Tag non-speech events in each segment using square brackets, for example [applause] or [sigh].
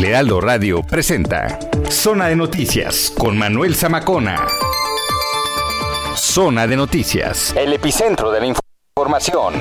El Heraldo Radio presenta Zona de Noticias con Manuel Zamacona. Zona de Noticias, el epicentro de la información.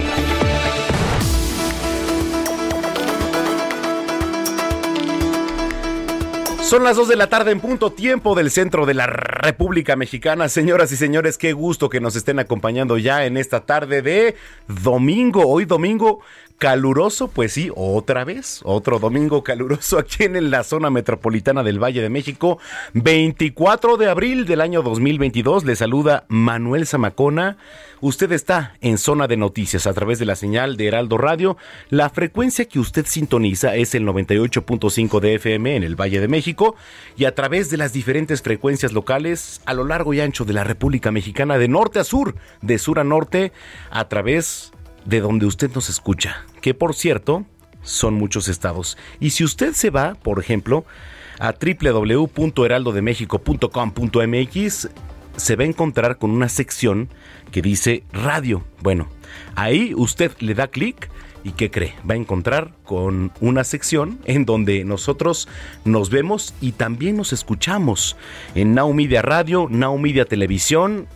Son las 2 de la tarde en punto tiempo del centro de la República Mexicana. Señoras y señores, qué gusto que nos estén acompañando ya en esta tarde de domingo. Hoy domingo caluroso, pues sí, otra vez, otro domingo caluroso aquí en la zona metropolitana del Valle de México. 24 de abril del año 2022. Le saluda Manuel Zamacona. Usted está en zona de noticias a través de la señal de Heraldo Radio. La frecuencia que usted sintoniza es el 98.5 de FM en el Valle de México y a través de las diferentes frecuencias locales a lo largo y ancho de la República Mexicana de norte a sur, de sur a norte, a través de donde usted nos escucha, que por cierto son muchos estados. Y si usted se va, por ejemplo, a www.heraldodemexico.com.mx, se va a encontrar con una sección que dice radio. Bueno, ahí usted le da clic y ¿qué cree? Va a encontrar con una sección en donde nosotros nos vemos y también nos escuchamos en Now Media Radio, Now Media Televisión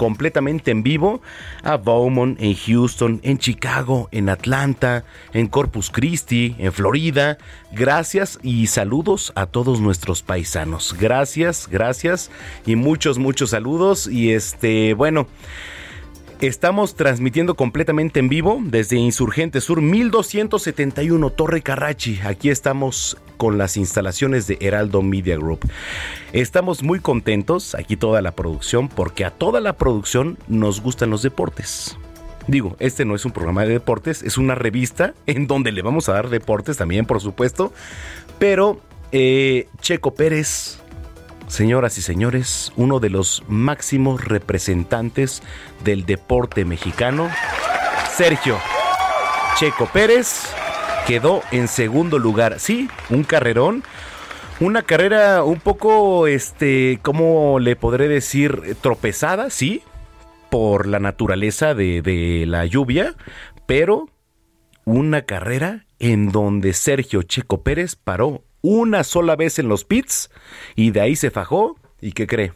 completamente en vivo a Beaumont, en Houston, en Chicago, en Atlanta, en Corpus Christi, en Florida. Gracias y saludos a todos nuestros paisanos. Gracias, gracias y muchos, muchos saludos. Y este, bueno. Estamos transmitiendo completamente en vivo desde Insurgente Sur 1271 Torre Carrachi. Aquí estamos con las instalaciones de Heraldo Media Group. Estamos muy contentos, aquí toda la producción, porque a toda la producción nos gustan los deportes. Digo, este no es un programa de deportes, es una revista [laughs] en donde le vamos a dar deportes también, por supuesto. Pero eh, Checo Pérez, señoras y señores, uno de los máximos representantes del deporte mexicano, Sergio Checo Pérez, quedó en segundo lugar. Sí, un carrerón. Una carrera un poco, este, ¿cómo le podré decir? Tropezada, sí, por la naturaleza de, de la lluvia, pero una carrera en donde Sergio Checo Pérez paró una sola vez en los pits y de ahí se fajó. ¿Y qué cree?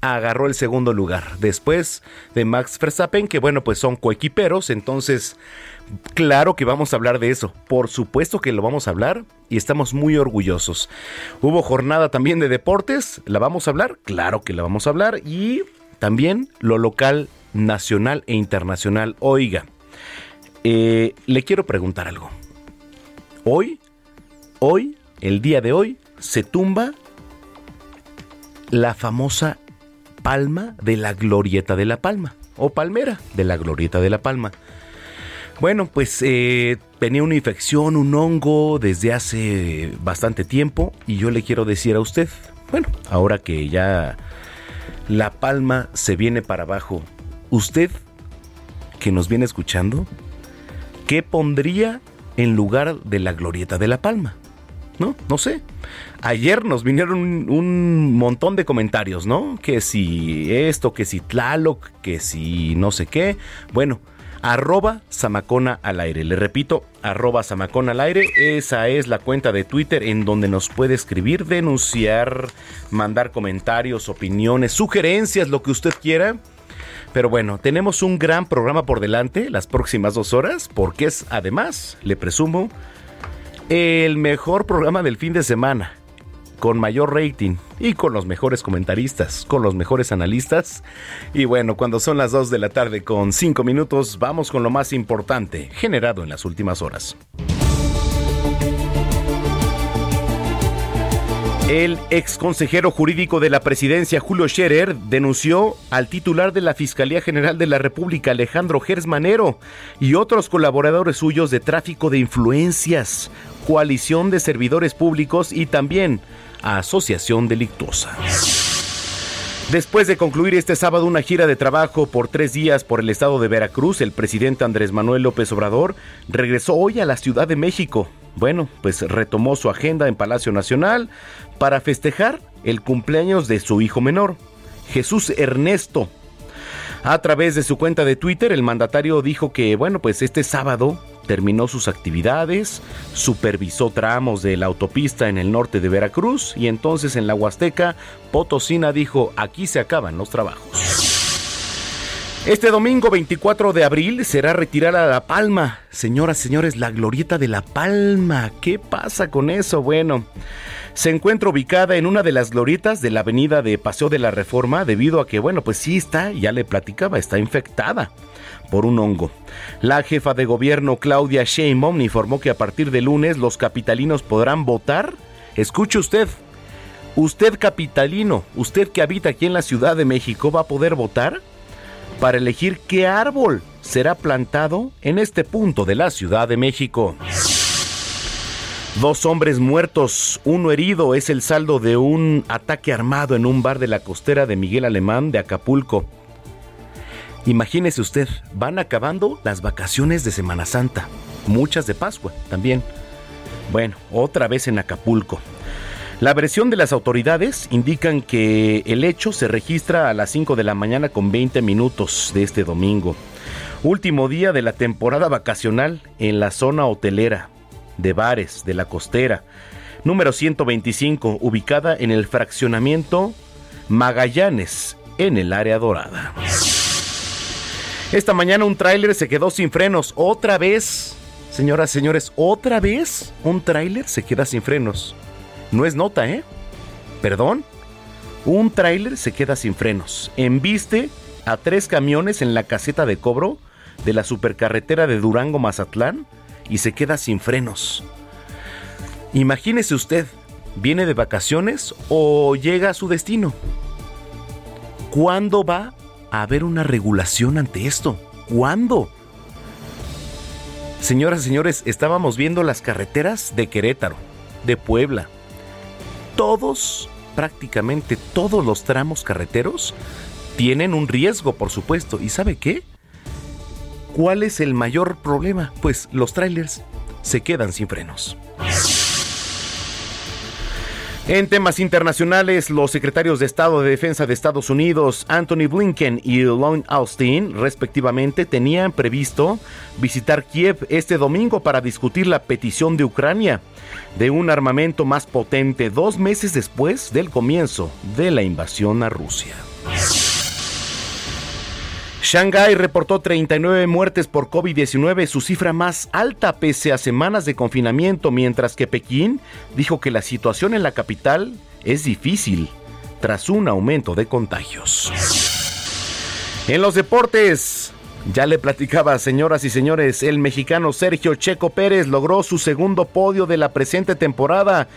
Agarró el segundo lugar. Después de Max Verstappen, que bueno, pues son coequiperos, entonces Claro que vamos a hablar de eso, por supuesto que lo vamos a hablar y estamos muy orgullosos. Hubo jornada también de deportes, ¿la vamos a hablar? Claro que la vamos a hablar y también lo local, nacional e internacional. Oiga, eh, le quiero preguntar algo. Hoy, hoy el día de hoy se tumba la famosa palma de la glorieta de la palma o palmera de la glorieta de la palma. Bueno, pues eh, tenía una infección, un hongo desde hace bastante tiempo y yo le quiero decir a usted, bueno, ahora que ya la palma se viene para abajo, usted que nos viene escuchando, ¿qué pondría en lugar de la glorieta de la palma? ¿No? No sé. Ayer nos vinieron un, montón de comentarios, ¿no? Que si esto, que si Tlaloc, que si no sé qué. Bueno, arroba Samacona al aire. Le repito, arroba Samacona al aire. Esa es la cuenta de Twitter en donde nos puede escribir, denunciar, mandar comentarios, opiniones, sugerencias, lo que usted quiera. Pero bueno, tenemos un gran programa por delante las próximas dos horas porque es además, le presumo, el mejor programa del fin de semana, con mayor rating y con los mejores comentaristas, con los mejores analistas. Y bueno, cuando son las 2 de la tarde con 5 minutos, vamos con lo más importante generado en las últimas horas. El ex consejero jurídico de la presidencia, Julio Scherer, denunció al titular de la Fiscalía General de la República, Alejandro Gersmanero, y otros colaboradores suyos de tráfico de influencias, coalición de servidores públicos y también a asociación delictuosa. Después de concluir este sábado una gira de trabajo por tres días por el estado de Veracruz, el presidente Andrés Manuel López Obrador regresó hoy a la Ciudad de México. Bueno, pues retomó su agenda en Palacio Nacional para festejar el cumpleaños de su hijo menor, Jesús Ernesto. A través de su cuenta de Twitter, el mandatario dijo que, bueno, pues este sábado terminó sus actividades, supervisó tramos de la autopista en el norte de Veracruz y entonces en la Huasteca, Potosina dijo, aquí se acaban los trabajos. Este domingo 24 de abril será retirada La Palma. Señoras, señores, la glorieta de La Palma. ¿Qué pasa con eso? Bueno, se encuentra ubicada en una de las glorietas de la avenida de Paseo de la Reforma debido a que, bueno, pues sí está, ya le platicaba, está infectada por un hongo. La jefa de gobierno Claudia Sheinbaum informó que a partir de lunes los capitalinos podrán votar. Escuche usted, usted capitalino, usted que habita aquí en la Ciudad de México va a poder votar para elegir qué árbol será plantado en este punto de la Ciudad de México. Dos hombres muertos, uno herido es el saldo de un ataque armado en un bar de la costera de Miguel Alemán de Acapulco. Imagínese usted, van acabando las vacaciones de Semana Santa, muchas de Pascua también. Bueno, otra vez en Acapulco. La versión de las autoridades indican que el hecho se registra a las 5 de la mañana con 20 minutos de este domingo. Último día de la temporada vacacional en la zona hotelera de bares de la costera. Número 125, ubicada en el fraccionamiento Magallanes, en el área dorada. Esta mañana un tráiler se quedó sin frenos. Otra vez, señoras, señores, otra vez un tráiler se queda sin frenos. No es nota, ¿eh? Perdón. Un tráiler se queda sin frenos. Embiste a tres camiones en la caseta de cobro de la supercarretera de Durango Mazatlán y se queda sin frenos. Imagínese usted, viene de vacaciones o llega a su destino. ¿Cuándo va haber una regulación ante esto? ¿Cuándo? Señoras y señores, estábamos viendo las carreteras de Querétaro, de Puebla, todos, prácticamente todos los tramos carreteros tienen un riesgo, por supuesto. ¿Y sabe qué? ¿Cuál es el mayor problema? Pues los trailers se quedan sin frenos. En temas internacionales, los secretarios de Estado de Defensa de Estados Unidos, Anthony Blinken y Lloyd Austin, respectivamente, tenían previsto visitar Kiev este domingo para discutir la petición de Ucrania de un armamento más potente dos meses después del comienzo de la invasión a Rusia. Shanghái reportó 39 muertes por COVID-19, su cifra más alta pese a semanas de confinamiento, mientras que Pekín dijo que la situación en la capital es difícil tras un aumento de contagios. En los deportes, ya le platicaba, señoras y señores, el mexicano Sergio Checo Pérez logró su segundo podio de la presente temporada.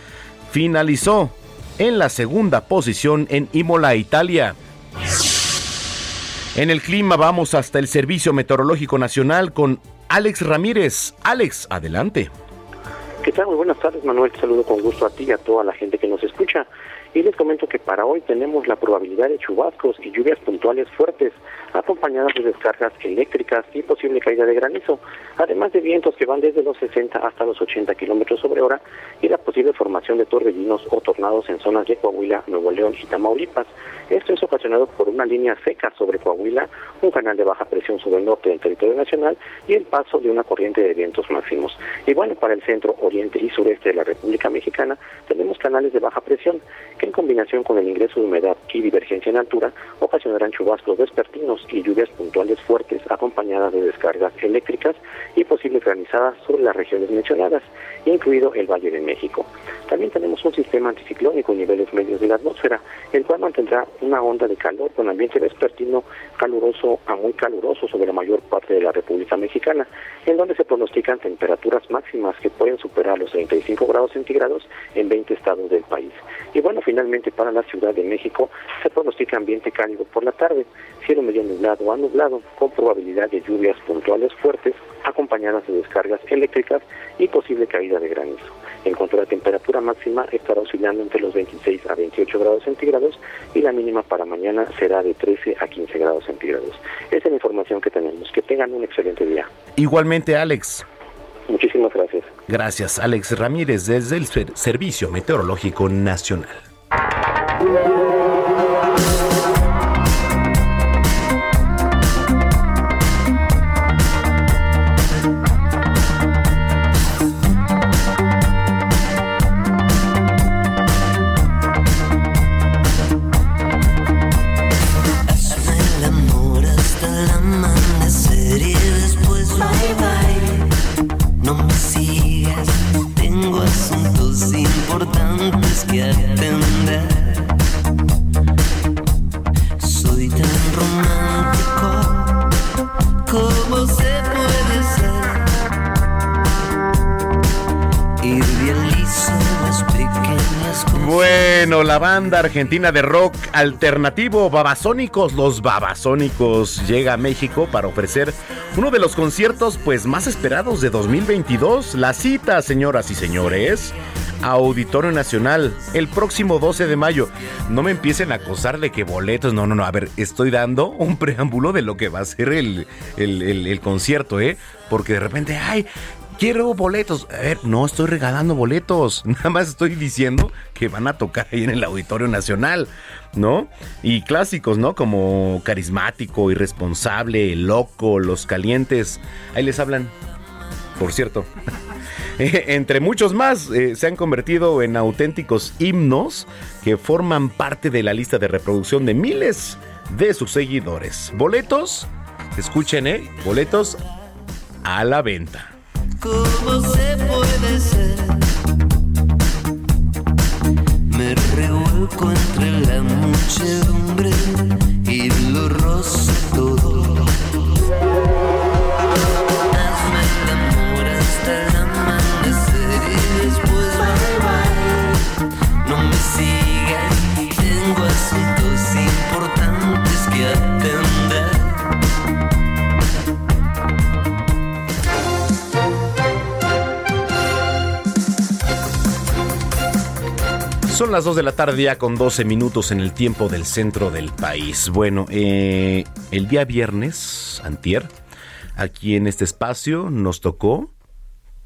Finalizó en la segunda posición en Imola, Italia. En el clima vamos hasta el Servicio Meteorológico Nacional con Alex Ramírez. Alex, adelante. ¿Qué tal? Muy buenas tardes, Manuel. Te saludo con gusto a ti y a toda la gente que nos escucha. Y les comento que para hoy tenemos la probabilidad de chubascos y lluvias puntuales fuertes acompañadas de descargas eléctricas y posible caída de granizo, además de vientos que van desde los 60 hasta los 80 kilómetros sobre hora y la posible formación de torbellinos o tornados en zonas de Coahuila, Nuevo León y Tamaulipas. Esto es ocasionado por una línea seca sobre Coahuila, un canal de baja presión sobre el norte del territorio nacional y el paso de una corriente de vientos máximos. Y bueno, para el centro, oriente y sureste de la República Mexicana tenemos canales de baja presión que en combinación con el ingreso de humedad y divergencia en altura, ocasionarán chubascos y lluvias puntuales fuertes acompañadas de descargas eléctricas y posibles granizadas sobre las regiones mencionadas, incluido el Valle de México. También tenemos un sistema anticiclónico en niveles medios de la atmósfera, el cual mantendrá una onda de calor con ambiente vespertino caluroso a muy caluroso sobre la mayor parte de la República Mexicana, en donde se pronostican temperaturas máximas que pueden superar los 35 grados centígrados en 20 estados del país. Y bueno, finalmente para la Ciudad de México se pronostica ambiente cálido por la tarde, cielo medio nublado a nublado, con probabilidad de lluvias puntuales fuertes, acompañadas de descargas eléctricas y posible caída de granizo. En cuanto a la temperatura máxima, estará oscilando entre los 26 a 28 grados centígrados y la mínima para mañana será de 13 a 15 grados centígrados. Esa es la información que tenemos. Que tengan un excelente día. Igualmente, Alex. Muchísimas gracias. Gracias, Alex Ramírez, desde el Servicio Meteorológico Nacional. Banda argentina de rock alternativo Babasónicos, los Babasónicos llega a México para ofrecer uno de los conciertos pues más esperados de 2022. La cita, señoras y señores, Auditorio Nacional el próximo 12 de mayo. No me empiecen a acosar de que boletos, no, no, no, a ver, estoy dando un [laughs] preámbulo de lo que va a ser el, el, el concierto, ¿eh? Porque de repente, ay, quiero boletos. A ver, no estoy regalando boletos. [laughs] Nada más estoy diciendo que van a tocar ahí en el Auditorio Nacional, ¿no? Y clásicos, ¿no? Como Carismático, Irresponsable, Loco, Los Calientes. Ahí les hablan. Por cierto. [laughs] Entre muchos más, eh, se han convertido en auténticos himnos que forman parte de la lista de reproducción de miles de sus seguidores. Boletos, escuchen, ¿eh? Boletos a la venta. ¿Cómo se puede ser? Me revuelco entre la muchedumbre y lo roce todo. Son las 2 de la tarde ya con 12 minutos en el tiempo del centro del país. Bueno, eh, el día viernes, antier, aquí en este espacio nos tocó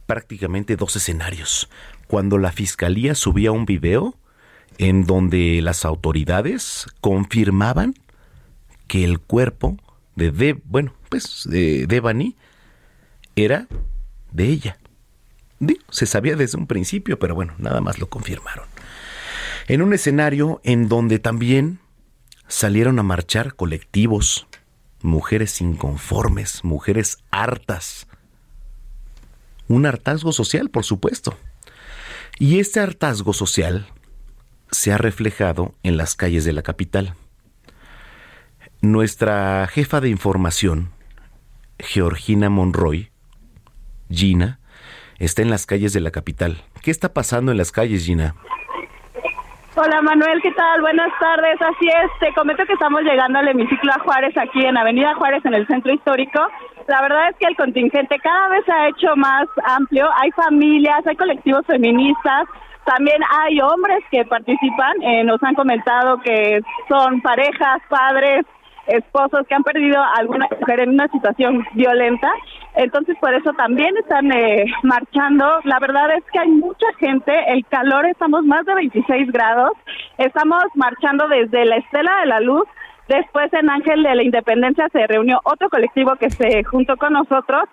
prácticamente dos escenarios. Cuando la fiscalía subía un video en donde las autoridades confirmaban que el cuerpo de, de bueno, pues de Devani era de ella. Se sabía desde un principio, pero bueno, nada más lo confirmaron en un escenario en donde también salieron a marchar colectivos, mujeres inconformes, mujeres hartas. Un hartazgo social, por supuesto. Y este hartazgo social se ha reflejado en las calles de la capital. Nuestra jefa de información, Georgina Monroy, Gina, está en las calles de la capital. ¿Qué está pasando en las calles, Gina? Hola Manuel, ¿qué tal? Buenas tardes. Así es, te comento que estamos llegando al hemiciclo a Juárez aquí en Avenida Juárez en el centro histórico. La verdad es que el contingente cada vez se ha hecho más amplio. Hay familias, hay colectivos feministas, también hay hombres que participan. Eh, nos han comentado que son parejas, padres, esposos que han perdido a alguna mujer en una situación violenta. Entonces, por eso también están eh, marchando. La verdad es que hay mucha gente. El calor, estamos más de 26 grados. Estamos marchando desde la Estela de la Luz. Después en Ángel de la Independencia se reunió otro colectivo que se juntó con nosotros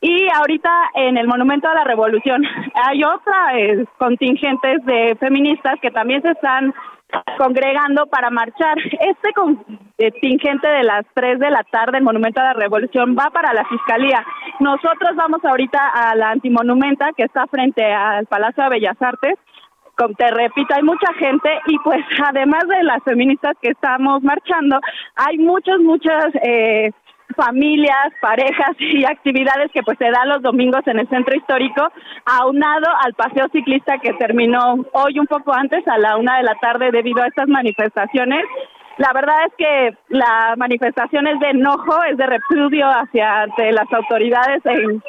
y ahorita en el Monumento a la Revolución [laughs] hay otra eh, contingentes de feministas que también se están congregando para marchar. Este contingente de las 3 de la tarde, el Monumento a la Revolución, va para la Fiscalía. Nosotros vamos ahorita a la Antimonumenta, que está frente al Palacio de Bellas Artes. Te repito, hay mucha gente y pues [laughs] además de las feministas que estamos marchando, hay muchos, muchas... Eh, familias, parejas [laughs] y actividades que pues se dan los domingos en el centro histórico, aunado al paseo ciclista que terminó hoy un poco antes, a la una de la tarde, debido a estas manifestaciones. La verdad es que la manifestación es de enojo, es de repudio hacia las autoridades en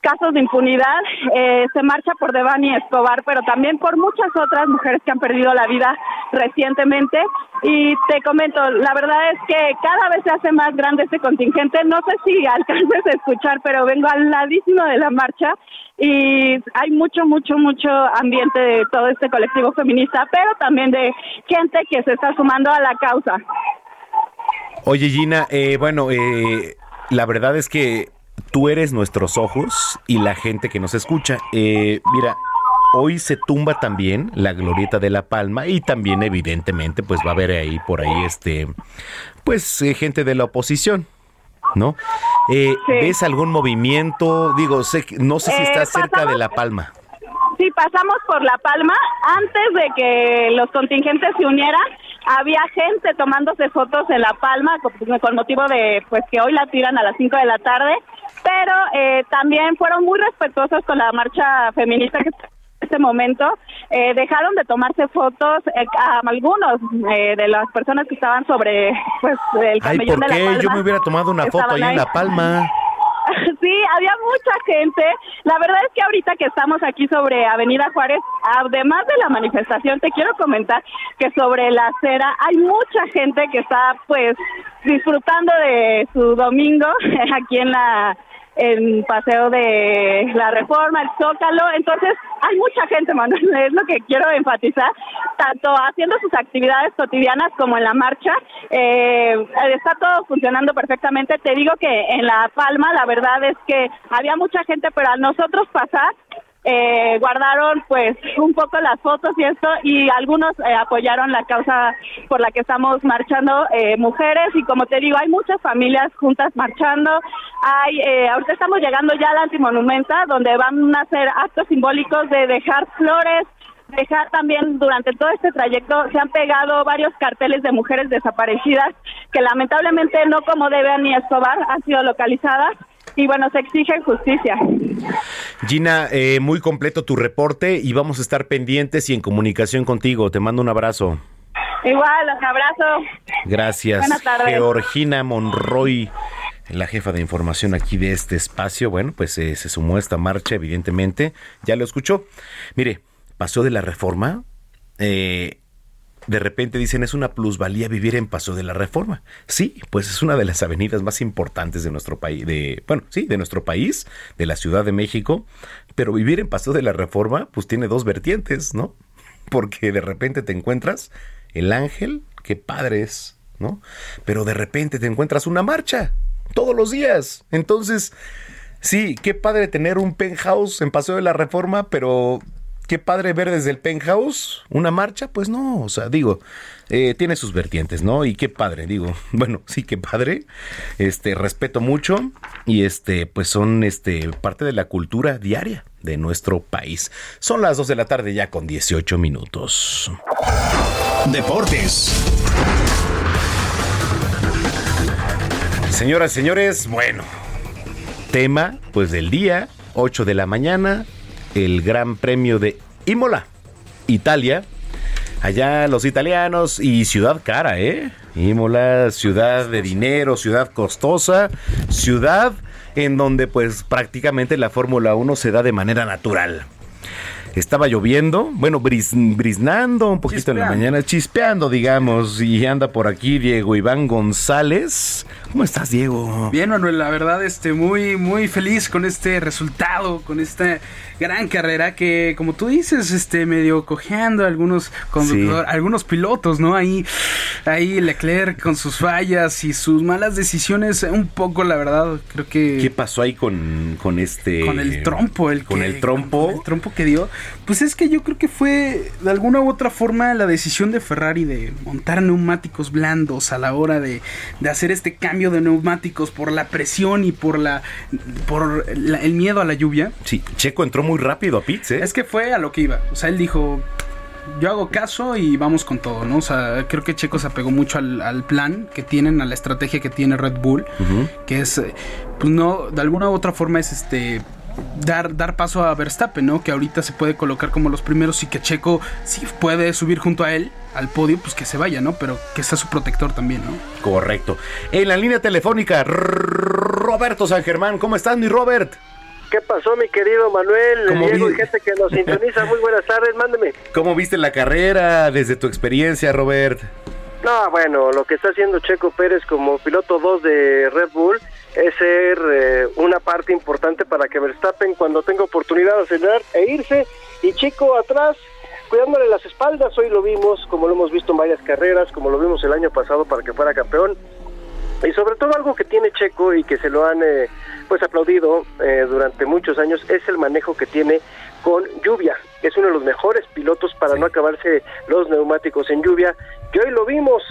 casos de impunidad. Eh, se marcha por Devani Escobar, pero también por muchas otras mujeres que han perdido la vida recientemente. Y te comento, la verdad es que cada vez se hace más grande este contingente. No sé si [laughs] alcances a escuchar, pero vengo al ladísimo de la marcha y hay mucho, mucho, mucho ambiente de todo este colectivo feminista, pero también de gente que se está sumando a la causa. Oye Gina, eh, bueno, eh, la verdad es que tú eres nuestros ojos y la gente que nos escucha. Eh, mira, hoy se tumba también la glorieta de la Palma y también evidentemente pues va a haber ahí por ahí este pues eh, gente de la oposición. ¿No? Eh, ¿Ves algún movimiento? Digo, sé, no sé si estás cerca de La Palma. Sí, pasamos por La Palma antes de que los contingentes se unieran había gente tomándose fotos en La Palma con, motivo de pues que hoy la tiran a las 5 de la tarde pero eh, también fueron muy respetuosos con la marcha feminista que en este momento eh, dejaron de tomarse fotos eh, a algunos de las personas que estaban sobre pues el camellón de la Palma. Yo me hubiera tomado una foto ahí, en La Palma. [laughs] Sí, había mucha gente. La verdad es que ahorita que estamos aquí sobre Avenida Juárez, además de la manifestación, te quiero comentar que sobre la acera hay mucha gente que está pues disfrutando de su domingo [laughs] aquí en la en Paseo de la Reforma, el Zócalo. Entonces, hay mucha gente, Manuel, es lo que quiero enfatizar, tanto haciendo sus actividades cotidianas como en la marcha. Eh, está todo funcionando perfectamente. Te digo que en La Palma, la verdad es que había mucha gente, pero a nosotros pasar, eh, guardaron pues un poco las fotos y esto y algunos eh, apoyaron la causa por la que estamos marchando eh, mujeres y como te digo hay muchas familias juntas marchando hay eh, ahorita estamos llegando ya a la antimonumenta donde van a hacer actos simbólicos de dejar flores dejar también durante todo este trayecto se han pegado varios carteles de mujeres desaparecidas que lamentablemente no como deben ni Escobar han sido localizadas y bueno, se exige justicia. Gina, eh, muy completo tu reporte y vamos a estar pendientes y en comunicación contigo. Te mando un abrazo. Igual, un abrazo. Gracias. Buenas tardes. Georgina Monroy, la jefa de información aquí de este espacio. Bueno, pues eh, se sumó a esta marcha, evidentemente. Ya lo escuchó. Mire, pasó de la reforma. Eh, de repente dicen es una plusvalía vivir en Paso de la Reforma. Sí, pues es una de las avenidas más importantes de nuestro país, de, bueno, sí, de nuestro país, de la Ciudad de México, pero vivir en Paso de la Reforma pues tiene dos vertientes, ¿no? [laughs] Porque de repente te encuentras el ángel, qué padre es, ¿no? Pero de repente te encuentras una marcha todos los días. Entonces, sí, qué padre tener un penthouse en Paseo de la Reforma, pero qué padre ver desde el penthouse una marcha, pues no, o sea, digo, eh, tiene sus vertientes, ¿no? Y qué padre, digo, [laughs] bueno, sí, qué padre, este, respeto mucho y este, pues son, este, parte de la cultura diaria de nuestro país. Son las 2 de la tarde ya con 18 minutos. Deportes. Señoras, señores, bueno, tema, pues del día, 8 de la mañana, el Gran Premio de Imola, Italia. Allá los italianos y ciudad cara, ¿eh? Imola, ciudad de dinero, ciudad costosa, ciudad en donde pues prácticamente la Fórmula 1 se da de manera natural. Estaba lloviendo, bueno, briznando un poquito en la mañana, chispeando, digamos, y anda por aquí Diego Iván González. ¿Cómo estás, Diego? Bien, Manuel, la verdad, este, muy, muy feliz con este resultado, con esta gran carrera que, como tú dices, este, medio cojeando algunos algunos pilotos, ¿no? Ahí, ahí Leclerc con sus fallas y sus malas decisiones, un poco, la verdad, creo que. ¿Qué pasó ahí con, con este. Con el trompo, el Con el trompo. el trompo que dio. Pues es que yo creo que fue de alguna u otra forma la decisión de Ferrari de montar neumáticos blandos a la hora de, de hacer este cambio de neumáticos por la presión y por la por la- el miedo a la lluvia. Sí, Checo entró muy rápido a pits, ¿eh? Es que fue a lo que iba. O sea, él dijo, yo hago caso y vamos con todo, ¿no? O sea, creo que Checo se apegó mucho al, al plan que tienen, a la estrategia que tiene Red Bull, que es, eh, pues no, de alguna u otra forma es este... Dar, dar paso a Verstappen, ¿no? Que ahorita se puede colocar como los primeros y que Checo, si puede subir junto a él al podio, pues que se vaya, ¿no? Pero que sea su protector también, ¿no? Correcto. En la línea telefónica, Roberto San Germán. ¿Cómo estás, mi Robert? ¿Qué pasó, mi querido Manuel, ¿Cómo Diego y gente que nos sintoniza? Muy buenas tardes, mándeme. [laughs] ¿Cómo viste la carrera desde tu experiencia, Robert? No, bueno, lo que está haciendo Checo Pérez como piloto 2 de Red Bull es ser eh, una parte importante para que Verstappen cuando tenga oportunidad de acelerar e irse y Chico atrás cuidándole las espaldas, hoy lo vimos como lo hemos visto en varias carreras, como lo vimos el año pasado para que fuera campeón y sobre todo algo que tiene Checo y que se lo han eh, pues aplaudido eh, durante muchos años es el manejo que tiene con lluvia. Es uno de los mejores pilotos para no acabarse los neumáticos en lluvia. Que hoy lo vimos.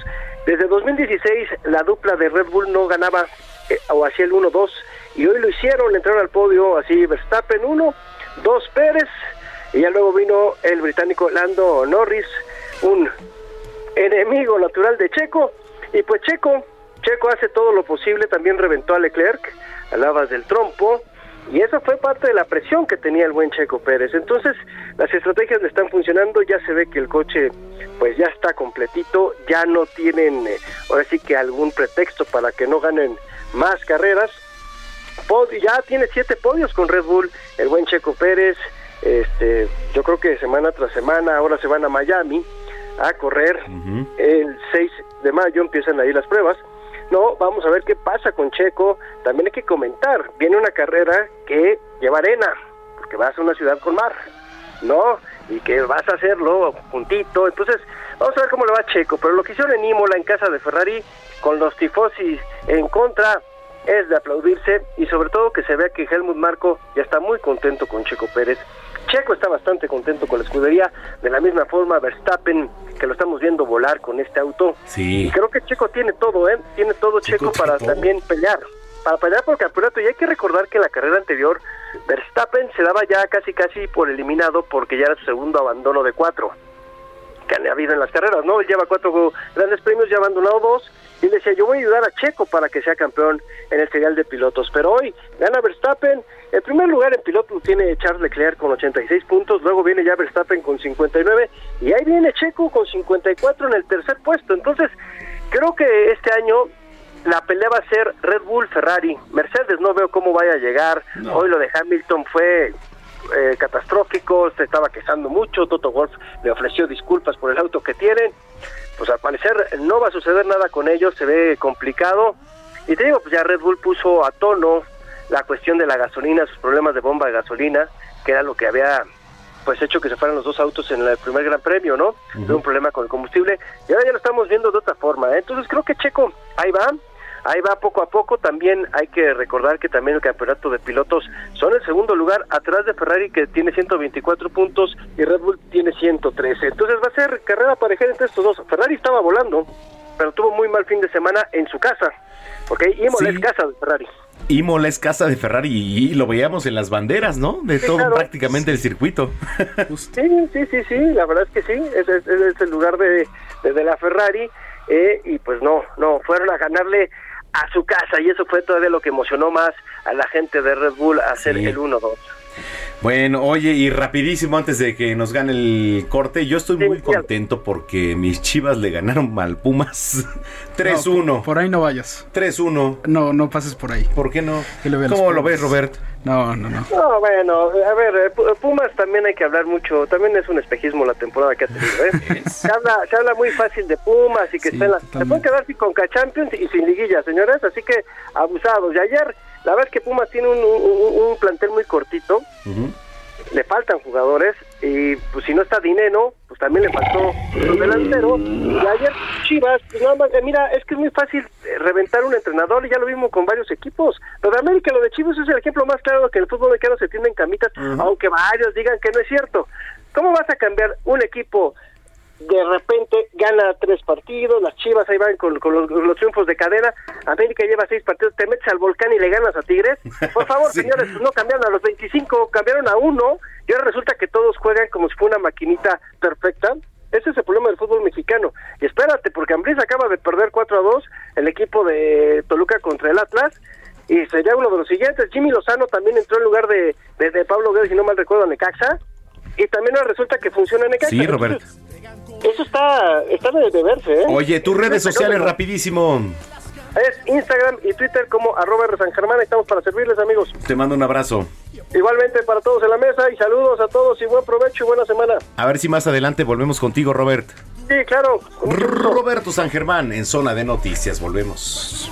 Desde 2016 la dupla de Red Bull no ganaba eh, o hacía el 1-2 y hoy lo hicieron, entraron al podio así Verstappen 1, 2 Pérez y ya luego vino el británico Lando Norris, un enemigo natural de Checo y pues Checo Checo hace todo lo posible, también reventó a Leclerc, alabas del trompo, y eso fue parte de la presión que tenía el buen Checo Pérez. Entonces, las estrategias le están funcionando, ya se ve que el coche pues ya está completito, ya no tienen eh, ahora sí que algún pretexto para que no ganen más carreras. Pod- ya tiene siete podios con Red Bull, el buen Checo Pérez, este, yo creo que semana tras semana, ahora se van a Miami a correr, el 6 de mayo empiezan ahí las pruebas, no, vamos a ver qué pasa con Checo, también hay que comentar, viene una carrera que lleva arena, porque vas a una ciudad con mar, ¿no? Y que vas a hacerlo puntito, entonces vamos a ver cómo le va a Checo, pero lo que hicieron en Imola, en casa de Ferrari, con los tifosi en contra, es de aplaudirse y sobre todo que se vea que Helmut Marco ya está muy contento con Checo Pérez. Checo está bastante contento con la escudería, de la misma forma Verstappen, que lo estamos viendo volar con este auto. Sí. Y creo que Checo tiene todo, ¿eh? Tiene todo Checo para todo. también pelear, para pelear por el campeonato. Y hay que recordar que en la carrera anterior Verstappen se daba ya casi casi por eliminado porque ya era su segundo abandono de cuatro que han habido en las carreras, ¿no? Él lleva cuatro grandes premios, ya ha abandonado dos, y él decía, yo voy a ayudar a Checo para que sea campeón en el serial de pilotos, pero hoy gana Verstappen, el primer lugar en pilotos tiene Charles Leclerc con 86 puntos, luego viene ya Verstappen con 59, y ahí viene Checo con 54 en el tercer puesto, entonces creo que este año la pelea va a ser Red Bull Ferrari, Mercedes no veo cómo vaya a llegar, hoy lo de Hamilton fue eh, catastrófico, se estaba quejando mucho, Toto Wolf le ofreció disculpas por el auto que tienen, pues al parecer no va a suceder nada con ellos, se ve complicado, y te digo, pues ya Red Bull puso a tono la cuestión de la gasolina, sus problemas de bomba de gasolina, que era lo que había pues hecho que se fueran los dos autos en el primer gran premio, ¿no? Tuvo un problema con el combustible, y ahora ya lo estamos viendo de otra forma, ¿eh? entonces creo que Checo, ahí va, Ahí va poco a poco, también hay que recordar que también el campeonato de pilotos son el segundo lugar atrás de Ferrari que tiene 124 puntos y Red Bull tiene 113. Entonces va a ser carrera pareja entre estos dos. Ferrari estaba volando, pero tuvo muy mal fin de semana en su casa, porque Imola Sí. es casa de Ferrari. Imola es casa de Ferrari y, y lo veíamos en las banderas, ¿no? De Sí, todo claro. prácticamente el circuito. [laughs] Sí, sí, sí, sí, la verdad es que sí, es, el lugar de, de, de la Ferrari eh, y pues no, no, fueron a ganarle a su casa y eso fue todavía lo que emocionó más a la gente de Red Bull a hacer Sí. el 1-2. Bueno, oye, y rapidísimo antes de que nos gane el corte, yo estoy muy contento porque mis chivas le ganaron al Pumas [laughs] No, 3-1. por, por ahí no vayas. 3-1. No, no pases por ahí. ¿Por qué no? Que ¿Cómo lo ves, Robert? No, no, no. No, bueno, a ver, eh, Pu- Pumas también hay que hablar mucho, también es un espejismo la temporada que ha tenido, ¿eh? [laughs] se, habla, se habla muy fácil de Pumas y que Sí, está en la... Se pueden quedar sin Conca Champions y sin liguilla, señores, así que abusados. Y ayer, la verdad es que Pumas tiene un, un- un plantel muy cortito, le faltan jugadores y pues si no está Dinero, pues también le faltó el delantero. Y ayer Chivas, pues nada más, eh, mira, es que es muy fácil eh, reventar un entrenador y ya lo vimos con varios equipos. Lo de América, lo de Chivas es el ejemplo más claro de que el fútbol mexicano se tiende en camitas, aunque varios digan que no es cierto. ¿Cómo vas a cambiar un equipo de repente gana tres partidos, las Chivas ahí van con, con los, los triunfos de cadena, América lleva seis partidos, te metes al volcán y le ganas a Tigres. Por favor, [laughs] Sí. señores, pues no cambiaron a los 25, cambiaron a uno y ahora resulta que todos juegan como si fuera una maquinita perfecta. Ese es el problema del fútbol mexicano. Y espérate, porque Ambriz acaba de perder 4 a 2 el equipo de Toluca contra el Atlas. Y sería uno de los siguientes. Jimmy Lozano también entró en lugar de, de, de Pablo Guedes, si no mal recuerdo, a Necaxa. Y también ahora resulta que funciona Necaxa. Sí, Robert. Eso está, está de, verse, ¿eh? Oye, tus redes sociales, rapidísimo. Es Instagram y Twitter como arroba San Germán. Estamos para servirles, amigos. Te mando un abrazo. Igualmente para todos en la mesa y saludos a todos y buen provecho y buena semana. A ver si más adelante volvemos contigo, Robert. Sí, claro. Roberto San Germán en Zona de Noticias. Volvemos.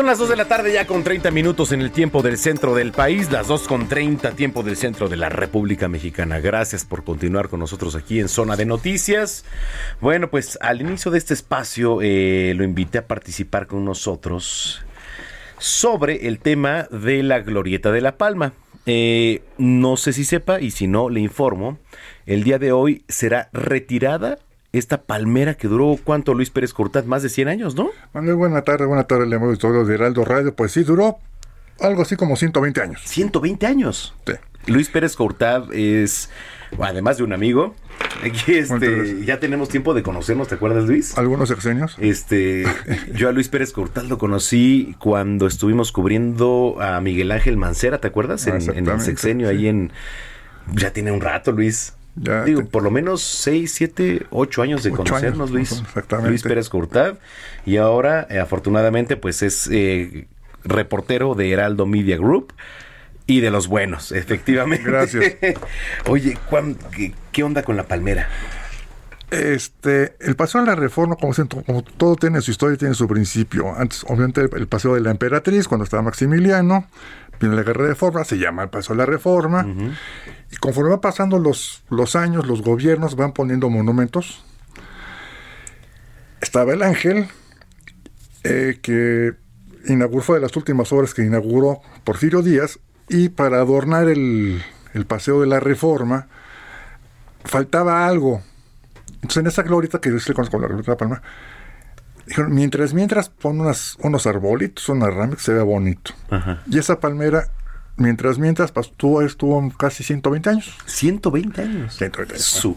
Son las 2 de la tarde ya con 30 minutos en el tiempo del centro del país, las 2 con 30 tiempo del centro de la República Mexicana. Gracias por continuar con nosotros aquí en Zona de Noticias. Bueno, pues al inicio de este espacio eh, lo invité a participar con nosotros sobre el tema de la Glorieta de la Palma. Eh, no sé si sepa y si no le informo, el día de hoy será retirada esta palmera que duró, ¿cuánto Luis Pérez Cortaz? Más de 100 años, ¿no? Manuel, buena tarde, buena tarde, le hemos todo de Heraldo Radio. Pues sí, duró algo así como 120 años. 120 años. Sí. Luis Pérez Cortad es, además de un amigo, aquí este, ya tenemos tiempo de conocernos, ¿te acuerdas Luis? Algunos sexenios. Este, [laughs] yo a Luis Pérez Cortad lo conocí cuando estuvimos cubriendo a Miguel Ángel Mancera, ¿te acuerdas? En, en el sexenio sí. ahí en, ya tiene un rato Luis. Ya Digo, te- por lo menos 6, 7, 8 años de Ocho conocernos, años, Luis. exactamente. Luis Pérez Cortad. Y ahora, eh, afortunadamente, pues es eh, reportero de Heraldo Media Group. Y de los buenos, [laughs] efectivamente. Gracias. [laughs] Oye, ¿cuán- qué, qué onda con la palmera? Este, el paseo de la reforma, como, como todo tiene su historia, tiene su principio. Antes, obviamente, el paseo de la emperatriz, cuando estaba Maximiliano, viene la guerra de reforma, se llama el paseo de la reforma. Y conforme va pasando los, los años, los gobiernos van poniendo monumentos. Estaba el ángel, eh, que inauguró, fue de las últimas obras que inauguró Porfirio Díaz, y para adornar el, el paseo de la reforma, faltaba algo. Entonces, en esa glorieta que yo sí le conozco, la glorieta de la Palma, dijeron, mientras, mientras pon unas, unos arbolitos, una rama que se vea bonito. Ajá. Y esa palmera, mientras, mientras, pues, estuvo, estuvo casi 120 años. 120 años. 120 años. Su.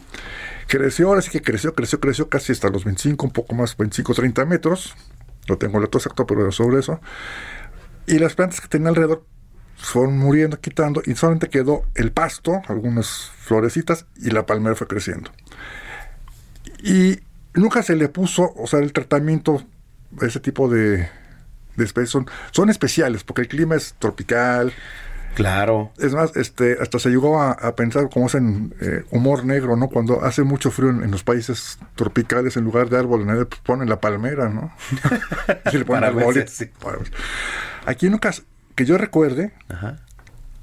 Creció, ahora sí que creció, creció, creció casi hasta los 25, un poco más, 25, 30 metros. No tengo el dato exacto, pero sobre eso. Y las plantas que tenía alrededor fueron muriendo, quitando, y solamente quedó el pasto, algunas florecitas, y la palmera fue creciendo. Y nunca se le puso, o sea, el tratamiento, ese tipo de, de especies son, son especiales, porque el clima es tropical, Claro. es más, este, hasta se llegó a, a pensar como hacen eh, humor negro, ¿no? Cuando hace mucho frío en, en los países tropicales, en lugar de árbol, el- pues ponen la palmera, ¿no? [laughs] y le ponen. Aquí nunca, que yo recuerde, Ajá.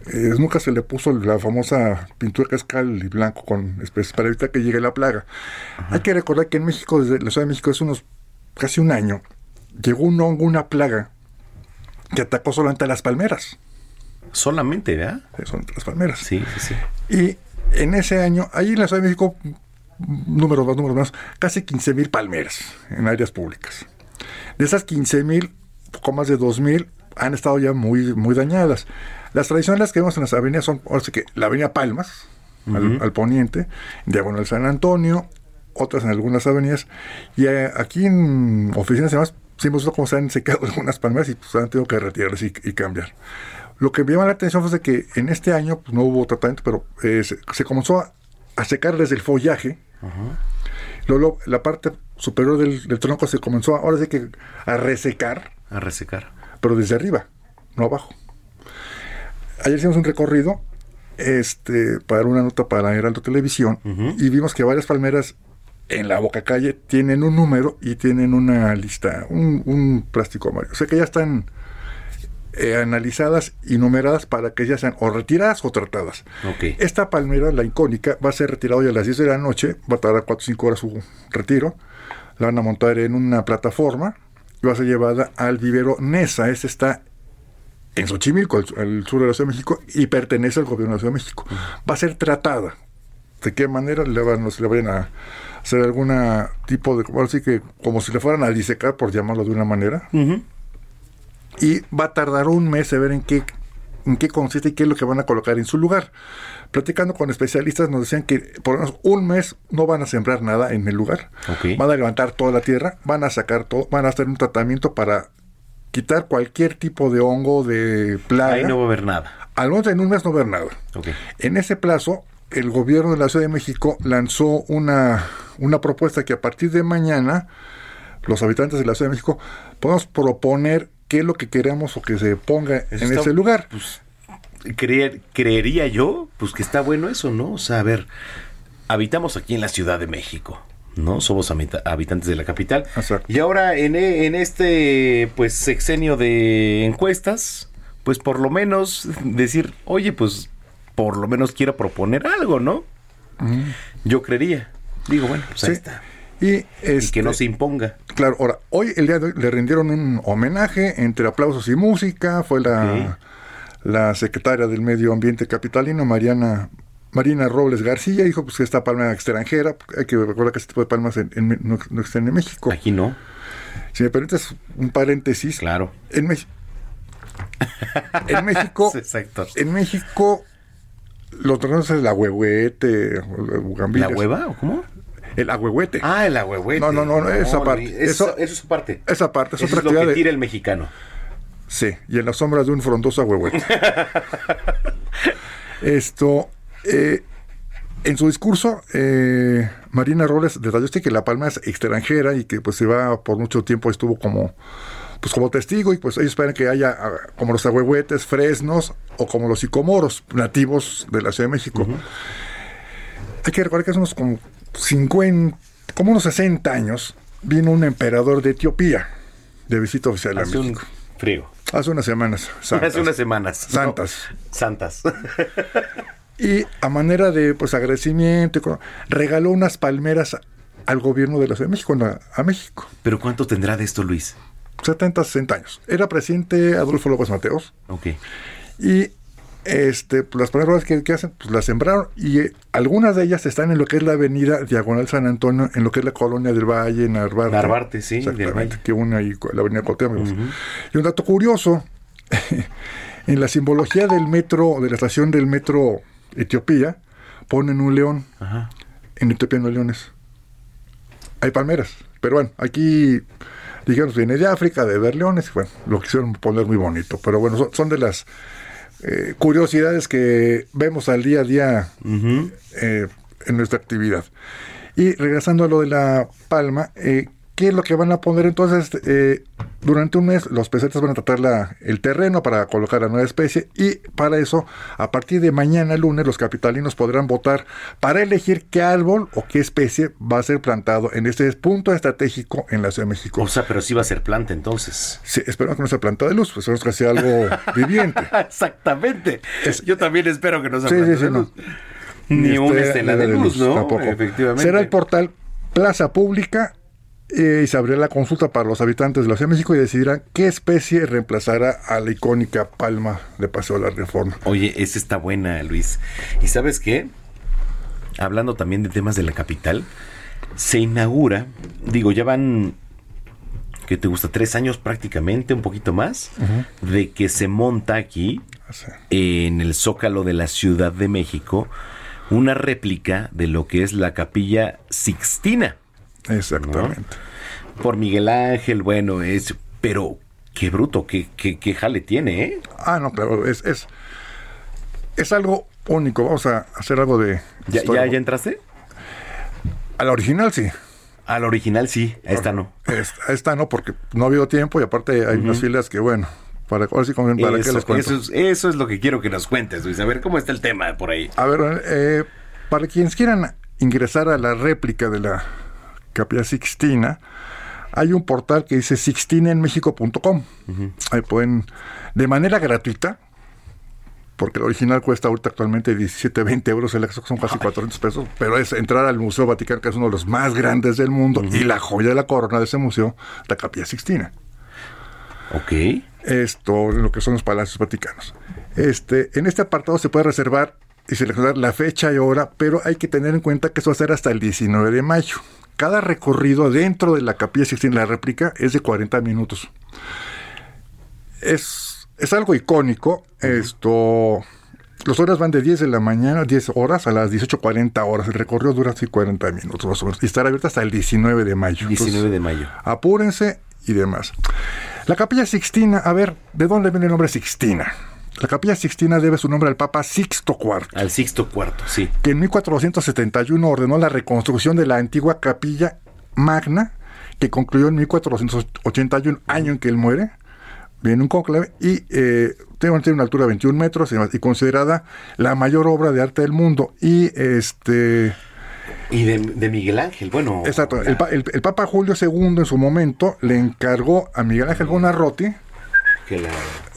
Eh, nunca se le puso la famosa pintura que es cal y blanco con especies para evitar que llegue la plaga. Hay que recordar que en México, desde la Ciudad de México, hace unos casi un año, llegó un hongo, una plaga que atacó solamente a las palmeras. Solamente, ¿verdad? Eh, Son las palmeras. Sí, sí, sí. Y en ese año, ahí en la Ciudad de México, números más, números más, casi 15 mil palmeras en áreas públicas. De esas 15 mil, poco más de 2 mil han estado ya muy, muy dañadas. Las tradicionales que vemos en las avenidas son, ahora sí que la avenida Palmas, al, al poniente, diagonal San Antonio, otras en algunas avenidas, y eh, aquí en oficinas además, sí hemos visto cómo se han secado [laughs] algunas palmeras y pues han tenido que retirarlas y, y cambiar. Lo que me llama la atención fue de que en este año pues, no hubo tratamiento, pero eh, se, se comenzó a, a secar desde el follaje. Luego la parte superior del, del tronco se comenzó ahora sí que a resecar, A resecar. Pero desde arriba, no abajo. Ayer hicimos un recorrido este, para una nota para Heraldo Televisión y vimos que varias palmeras en la boca calle tienen un número y tienen una lista, un, un plástico amarillo. O sea que ya están eh, analizadas y numeradas para que ya sean o retiradas o tratadas. Ok. Esta palmera, la icónica, va a ser retirada hoy a las 10 de la noche, va a tardar 4 o 5 horas su retiro. La van a montar en una plataforma va a ser llevada al vivero Nesa. Este está en Xochimilco, al, al sur de la Ciudad de México, y pertenece al gobierno de la Ciudad de México. Va a ser tratada. ¿De qué manera le van, no se le vayan a hacer alguna tipo de, ahora sí que como si le fueran a disecar, por llamarlo de una manera? y va a tardar un mes a ver en qué, en qué consiste y qué es lo que van a colocar en su lugar. Platicando con especialistas nos decían que por lo menos un mes no van a sembrar nada en el lugar. Van a levantar toda la tierra, van a sacar todo, van a hacer un tratamiento para quitar cualquier tipo de hongo, de plaga. Ahí no va a haber nada. Al menos en un mes no ver nada. Ok. En ese plazo, el gobierno de la Ciudad de México lanzó una, una propuesta que a partir de mañana, los habitantes de la Ciudad de México, podemos proponer qué es lo que queremos o que se ponga Eso en está- ese lugar. Pues, creer, creería yo, pues que está bueno eso, ¿no? O sea, a ver, habitamos aquí en la Ciudad de México, ¿no? Somos habita- habitantes de la capital. Exacto. Y ahora en, e- en este, pues, sexenio de encuestas, pues por lo menos decir, oye, pues, por lo menos quiero proponer algo, ¿no? Yo creería. Digo, bueno, pues ahí Sí. está. Y, Y que no este, se imponga. Claro, ahora, hoy, el día de hoy, le rindieron un homenaje entre aplausos y música. Fue la, la secretaria del Medio Ambiente capitalino, Mariana Marina Robles García, dijo pues, que esta palma extranjera, hay que recordar que este tipo de palmas en- en- no, no existen en México. Aquí no, Si me permites un paréntesis, claro. en, Mex- en [laughs] México, Exacto. en México, los terrenos es el bugambiles. ¿La hueva o cómo? El agüehuete. Ah, el agüehuete. No, no, no, no, esa parte. Eso, Eso- eso es su parte. Esa parte es Eso otra es lo actividad que tira el mexicano. Sí, y en la sombra de un frondoso agüehuete. [laughs] Esto, eh, en su discurso, eh, Marina Robles detalló este que la palma es extranjera y que pues se va por mucho tiempo estuvo como pues como testigo y pues ellos esperan que haya ah, como los agüehuetes, fresnos o como los sicomoros nativos de la Ciudad de México. Hay que recordar que hace unos como 50, como unos 60 años vino un emperador de Etiopía de visita oficial a Hace un México. frío. Hace unas semanas. santas. Hace unas semanas. Santas. No, santas. [laughs] Y a manera de pues agradecimiento, regaló unas palmeras al gobierno de la Ciudad de México, a México. Pero ¿cuánto tendrá de esto, Luis? 70, 60 años. Era presidente Adolfo López Mateos. Ok. Y este, pues, las palmeras que, que hacen, pues las sembraron. Y eh, algunas de ellas están en lo que es la avenida Diagonal San Antonio, en lo que es la colonia del Valle, Narvarte. Narvarte, sí, Exactamente, que une ahí la avenida Cuauhtémoc. Y un dato curioso, [laughs] en la simbología del metro, de la estación del metro Etiopía, ponen un león. Ajá. En Etiopía no hay leones. Hay palmeras. Pero bueno, aquí dijeron viene de África, de ver leones. y Bueno, lo quisieron poner muy bonito. Pero bueno, son, son de las eh, curiosidades que vemos al día a día eh, en nuestra actividad. Y regresando a lo de la palma, eh, ¿qué es lo que van a poner entonces? Eh, durante un mes los pesetas van a tratar la- el terreno para colocar la nueva especie y para eso, a partir de mañana lunes, los capitalinos podrán votar para elegir qué árbol o qué especie va a ser plantado en este punto estratégico en la Ciudad de México. O sea, pero sí va a ser planta entonces. Sí, esperamos que no sea planta de luz, pues esperamos que sea algo [laughs] viviente. Exactamente. Es- Yo también espero que no sea Sí, planta sí, sí, de no. luz. Ni una este, estela de de luz, ¿no? Tampoco. Efectivamente. Será el portal Plaza Pública y se abrirá la consulta para los habitantes de la Ciudad de México y decidirán qué especie reemplazará a la icónica palma de Paseo de la Reforma. Oye, esa está buena, Luis. ¿Y sabes qué? Hablando también de temas de la capital, se inaugura, digo, ya van, que te gusta? Tres años prácticamente, un poquito más, de que se monta aquí, en el Zócalo de la Ciudad de México, una réplica de lo que es la capilla Sixtina. Exactamente. Por Miguel Ángel, bueno, es... Pero qué bruto, qué, qué, qué jale tiene, ¿eh? Ah, no, claro, es, es, es algo único. Vamos a hacer algo de... ¿Ya, ya, ya entraste? A la original sí. A la original sí, a esta no. Esta, esta no, porque no ha habido tiempo y aparte hay unas filas que, bueno, para, ahora sí, para qué Eso, les cuento. eso es, eso es lo que quiero que nos cuentes, Luis. A ver cómo está el tema por ahí. A ver, eh, para quienes quieran ingresar a la réplica de la Capilla Sixtina, hay un portal que dice sixtinaenmexico.com. Ahí pueden, de manera gratuita, porque el original cuesta ahorita actualmente 17, 20 euros, el acceso son casi 400 pesos, pero es entrar al Museo Vaticano, que es uno de los más grandes del mundo, y la joya de la corona de ese museo, la Capilla Sixtina. Ok. Esto, lo que son los palacios vaticanos. Este, en este apartado se puede reservar y seleccionar la fecha y hora, pero hay que tener en cuenta que eso va a ser hasta el 19 de mayo. Cada recorrido dentro de la capilla Sixtina, la réplica, es de 40 minutos. Es, es algo icónico. Esto. Los horas van de 10 de la mañana, 10 horas, a las 18.40 horas. El recorrido dura así 40 minutos más o menos. Y estará abierto hasta el 19 de mayo. 19 de mayo. Apúrense y demás. La capilla Sixtina, a ver, ¿de dónde viene el nombre Sixtina? La capilla Sixtina debe su nombre al Papa Sixto IV, Al Sixto Cuarto, sí. que en 1471 ordenó la reconstrucción de la antigua capilla magna, que concluyó en 1481, año en que él muere. Viene un cónclave y eh, tiene una altura de 21 metros y, considerada la mayor obra de arte del mundo. Y este. Y de, de Miguel Ángel, bueno. Exacto. El- el Papa Julio II en su momento le encargó a Miguel Ángel Bonarroti Que la,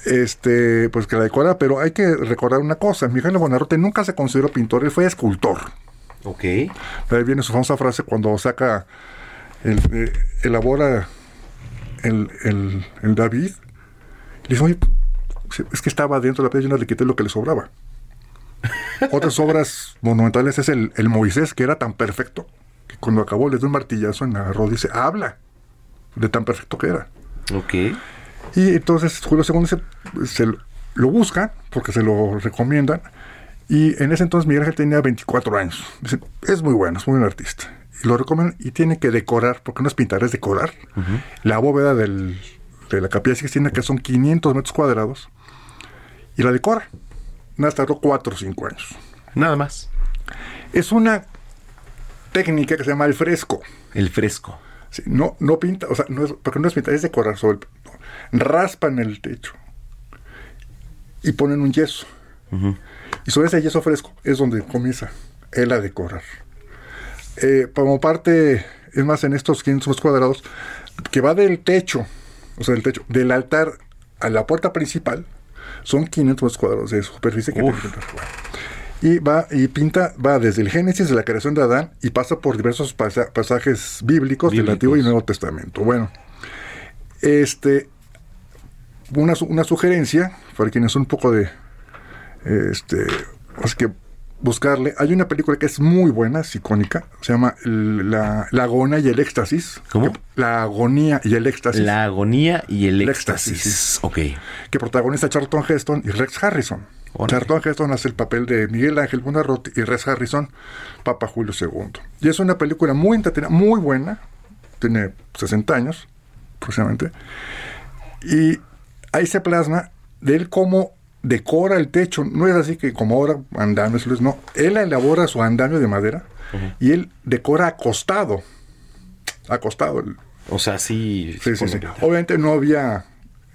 este, pues que la decora, pero hay que recordar una cosa, Miguel Bonarroti nunca se consideró pintor, él fue escultor. ok. De ahí viene su famosa frase cuando saca, el, eh, elabora el, el, el David, le dice, oye, es que estaba dentro de la piedra y yo no le quité lo que le sobraba. [laughs] Otras obras monumentales es el, el Moisés, que era tan perfecto, que cuando acabó le dio un martillazo en la rodilla y dice, habla, de tan perfecto que era. Ok. Y entonces Julio II se, se lo- busca porque se lo recomiendan. Y en ese entonces Miguel Ángel tenía 24 años. Dicen, es muy bueno, es muy buen artista. Y lo recomiendan y tiene que decorar, porque no es pintar, es decorar, la bóveda del- de la capilla Sixtina, que son 500 metros cuadrados. Y la decora. Nada, tardó 4 o 5 años. Nada más. Es una técnica que se llama el fresco. El fresco. Sí, no, no pinta, o sea, no es, porque no es pintar, es decorar sobre. Raspan el techo y ponen un yeso. Y sobre ese yeso fresco es donde comienza él a decorar. Eh, como parte, es más, en estos 500 metros cuadrados, que va del techo, o sea, del techo, del altar a la puerta principal, son 500 metros cuadrados de superficie que. Y va y pinta, va desde el Génesis de la creación de Adán y pasa por diversos pasa- pasajes bíblicos, del Bíblicos. Antiguo y Nuevo Testamento. Bueno, este, una, una sugerencia para quienes son un poco de, este, así que buscarle. Hay una película que es muy buena, es icónica, se llama la, la agonía y el éxtasis. ¿Cómo? Que- La agonía y el éxtasis. La agonía y el El éxtasis. éxtasis. Ok. que protagoniza Charlton Heston y Rex Harrison. Charlton Heston hace el papel de Miguel Ángel Buonarroti y Rex Harrison, Papa Julio II. Y es una película muy entretenida, muy buena, tiene 60 años aproximadamente, y ahí se plasma de él cómo decora el techo. No es así que como ahora andamios, no. Él elabora su andamio de madera y él decora acostado. Acostado. el- O sea, sí. Sí, sí, sí. Obviamente no había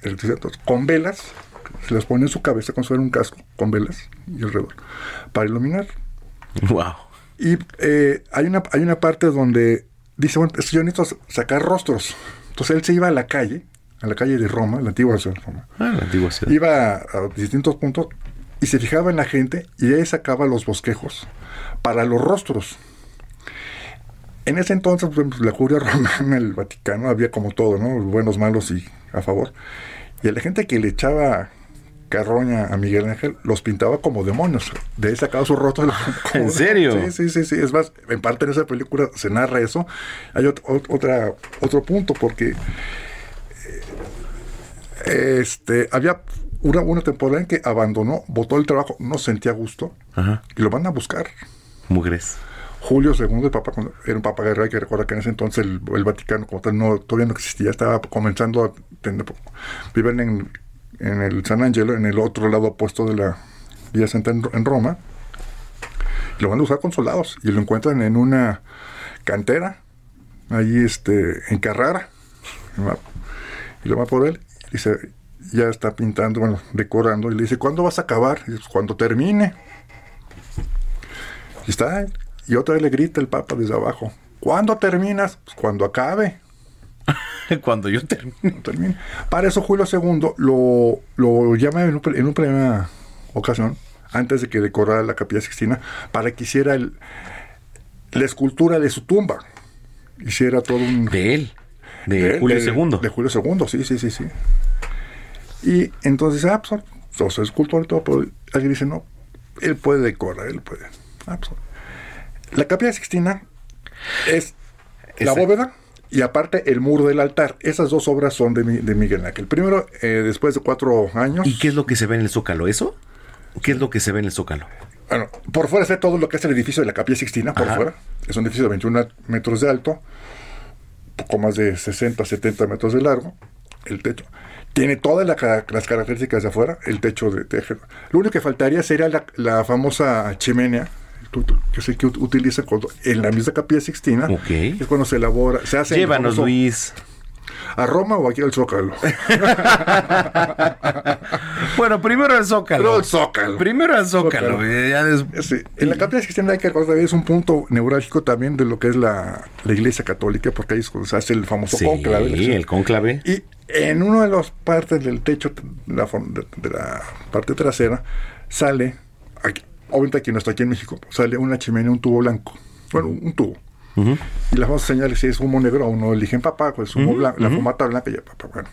electricidad. Con velas, se las pone en su cabeza fuera un casco, con velas y alrededor, para iluminar. Wow. Y eh, hay, una, hay una parte donde dice, bueno, es que yo necesito sacar rostros. Entonces él se iba a la calle, a la calle de Roma, la antigua ciudad de Roma. Ah, la antigua ciudad. Iba a, distintos puntos y se fijaba en la gente y de ahí sacaba los bosquejos para los rostros. En ese entonces, pues, la curia [laughs] romana, el Vaticano, había como todo, ¿no? Buenos, malos y a favor. Y a la gente que le echaba carroña a Miguel Ángel, los pintaba como demonios. De ahí sacaba rostros. [laughs] como- ¿En serio? Sí, sí, sí, sí. Es más, en parte en esa película se narra eso. Hay ot- ot- otra, otro punto, porque Este, había una, una temporada en que abandonó, votó el trabajo, no sentía gusto Ajá. y lo van a buscar. Mugres. Julio II, el Papa, era un Papa guerrero, hay que recordar que en ese entonces el, el Vaticano como tal no, todavía no existía, estaba comenzando a tener, viven en, en el San Angelo, en el otro lado opuesto de la Vía Santa en, en Roma, y lo van a usar con soldados, y lo encuentran en una cantera, ahí este, en Carrara, y lo va por él, dice, ya está pintando, bueno, decorando, y le dice, ¿cuándo vas a acabar? Y dice, "Pues, cuando termine. Y está, y otra vez le grita el Papa desde abajo, ¿cuándo terminas? Pues cuando acabe. [laughs] Cuando yo termine. Para eso Julio II lo, lo llama en, un, en una primera ocasión, antes de que decorara la capilla Sixtina, para que hiciera el, la escultura de su tumba. Hiciera todo un... De él. De, Julio II. De Julio II, sí, sí, sí, sí. Y entonces, ah, pues, sos escultor y todo, pero alguien dice, no, él puede decorar, él puede. Ah, pues, la capilla Sixtina es la bóveda y aparte el muro del altar. Esas dos obras son de, de Miguel Ángel. Primero, eh, después de cuatro años. ¿Y qué es lo que se ve en el Zócalo? ¿Eso? ¿Qué es lo que se ve en el Zócalo? Bueno, por fuera está todo lo que es el edificio de la Capilla Sixtina, por Ajá. fuera. Es un edificio de 21 metros de alto, poco más de 60, 70 metros de largo, el techo. Tiene todas la las características de afuera, el techo de tejo. Lo único que faltaría sería la, la famosa chimenea, que es el que ut- utilizan cuando- en la misma Capilla Sixtina. Ok. Es cuando se elabora, se hace Llévanos, famoso- Luis. ¿A Roma o aquí [laughs] al Zócalo? Bueno, primero el Zócalo. Pero el Zócalo. Primero el Zócalo. Zócalo. y ya des- Sí, en la capilla Sixtina hay que recordar es un punto neurálgico también de lo que es la, la iglesia católica, porque ahí es cuando se hace el famoso Sí, cónclave. la- el cónclave. Y en una de las partes del techo, de la, de la parte trasera, sale, aquí, obviamente aquí no está aquí en México, sale una chimenea, un tubo blanco. Bueno, un tubo. Y la famosa señal es si es humo negro o no eligen papá, pues humo blanco, la fumata blanca ya papá, bueno.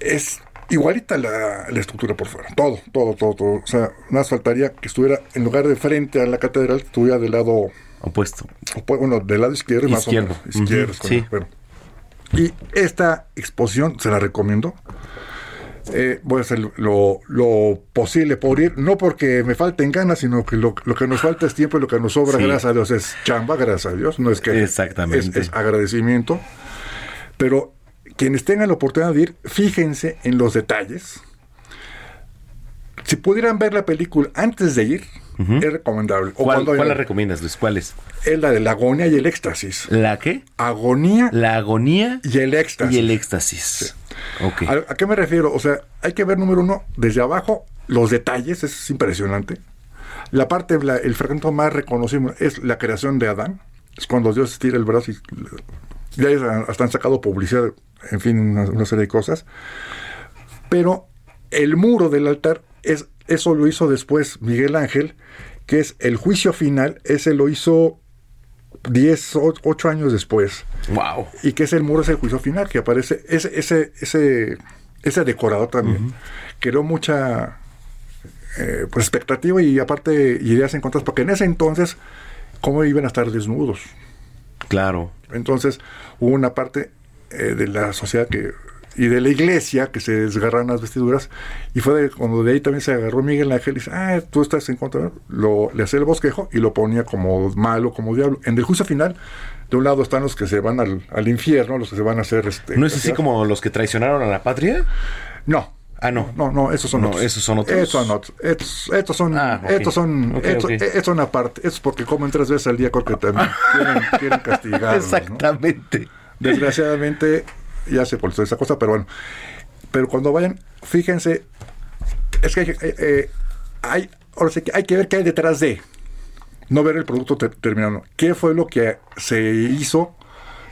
Es igualita la, la estructura por fuera, todo, todo, todo, todo. O sea, nada más faltaría que estuviera, en lugar de frente a la catedral, estuviera del lado Opuesto. Opu- bueno, del lado izquierdo, más o Izquierdo. menos. Izquierdo, Ujú, con- sí. bueno. Y esta exposición se la recomiendo. Eh, voy a hacer lo, lo posible por ir, no porque me falten ganas, sino que lo, lo que nos falta es tiempo y lo que nos sobra, Sí. gracias a Dios, es chamba, gracias a Dios. No es que Exactamente. Es, es agradecimiento. Pero quienes tengan la oportunidad de ir, fíjense en los detalles. Si pudieran ver la película antes de ir, es recomendable. O ¿Cuál, cuál la recomiendas, Luis? ¿Cuál es? es la de la agonía y el éxtasis. ¿La qué? Agonía La agonía y el éxtasis. y el éxtasis. ¿A, qué me refiero? O sea, hay que ver, número uno, desde abajo, los detalles, es impresionante. La parte, el fragmento más reconocible es la creación de Adán. Es cuando Dios estira el brazo y ya hasta han sacado publicidad, en fin, una, una serie de cosas. Pero el muro del altar, es, eso lo hizo después Miguel Ángel, que es el juicio final, ese lo hizo 10, 8 años después Wow. y que es el muro es el juicio final que aparece ese ese ese ese decorador también creó mucha eh, pues expectativa y aparte ideas en contra porque en ese entonces cómo iban a estar desnudos Claro. entonces hubo una parte eh, de la sociedad que y de la iglesia que se desgarraron las vestiduras y fue de, cuando de ahí también se agarró Miguel Ángel y dice ah tú estás en contra lo le hacía el bosquejo y lo ponía como malo como diablo en el juicio final de un lado están los que se van al, al infierno los que se van a hacer este ¿No es así como los que traicionaron a la patria? no Ah, no. no, no, esos son No, otros. esos son otros. Estos son otros. Estos, estos son, Ah, ok. estos son, Ok, estos, ok. estos son aparte. Estos porque comen tres veces al día, creo que también quieren, quieren. [laughs] Exactamente. Desgraciadamente, ya se por esa cosa, pero bueno. Pero cuando vayan, fíjense, es que hay, eh, eh, hay, ahora sí que hay que ver qué hay detrás de, no ver el producto ter- terminado. ¿Qué fue lo que se hizo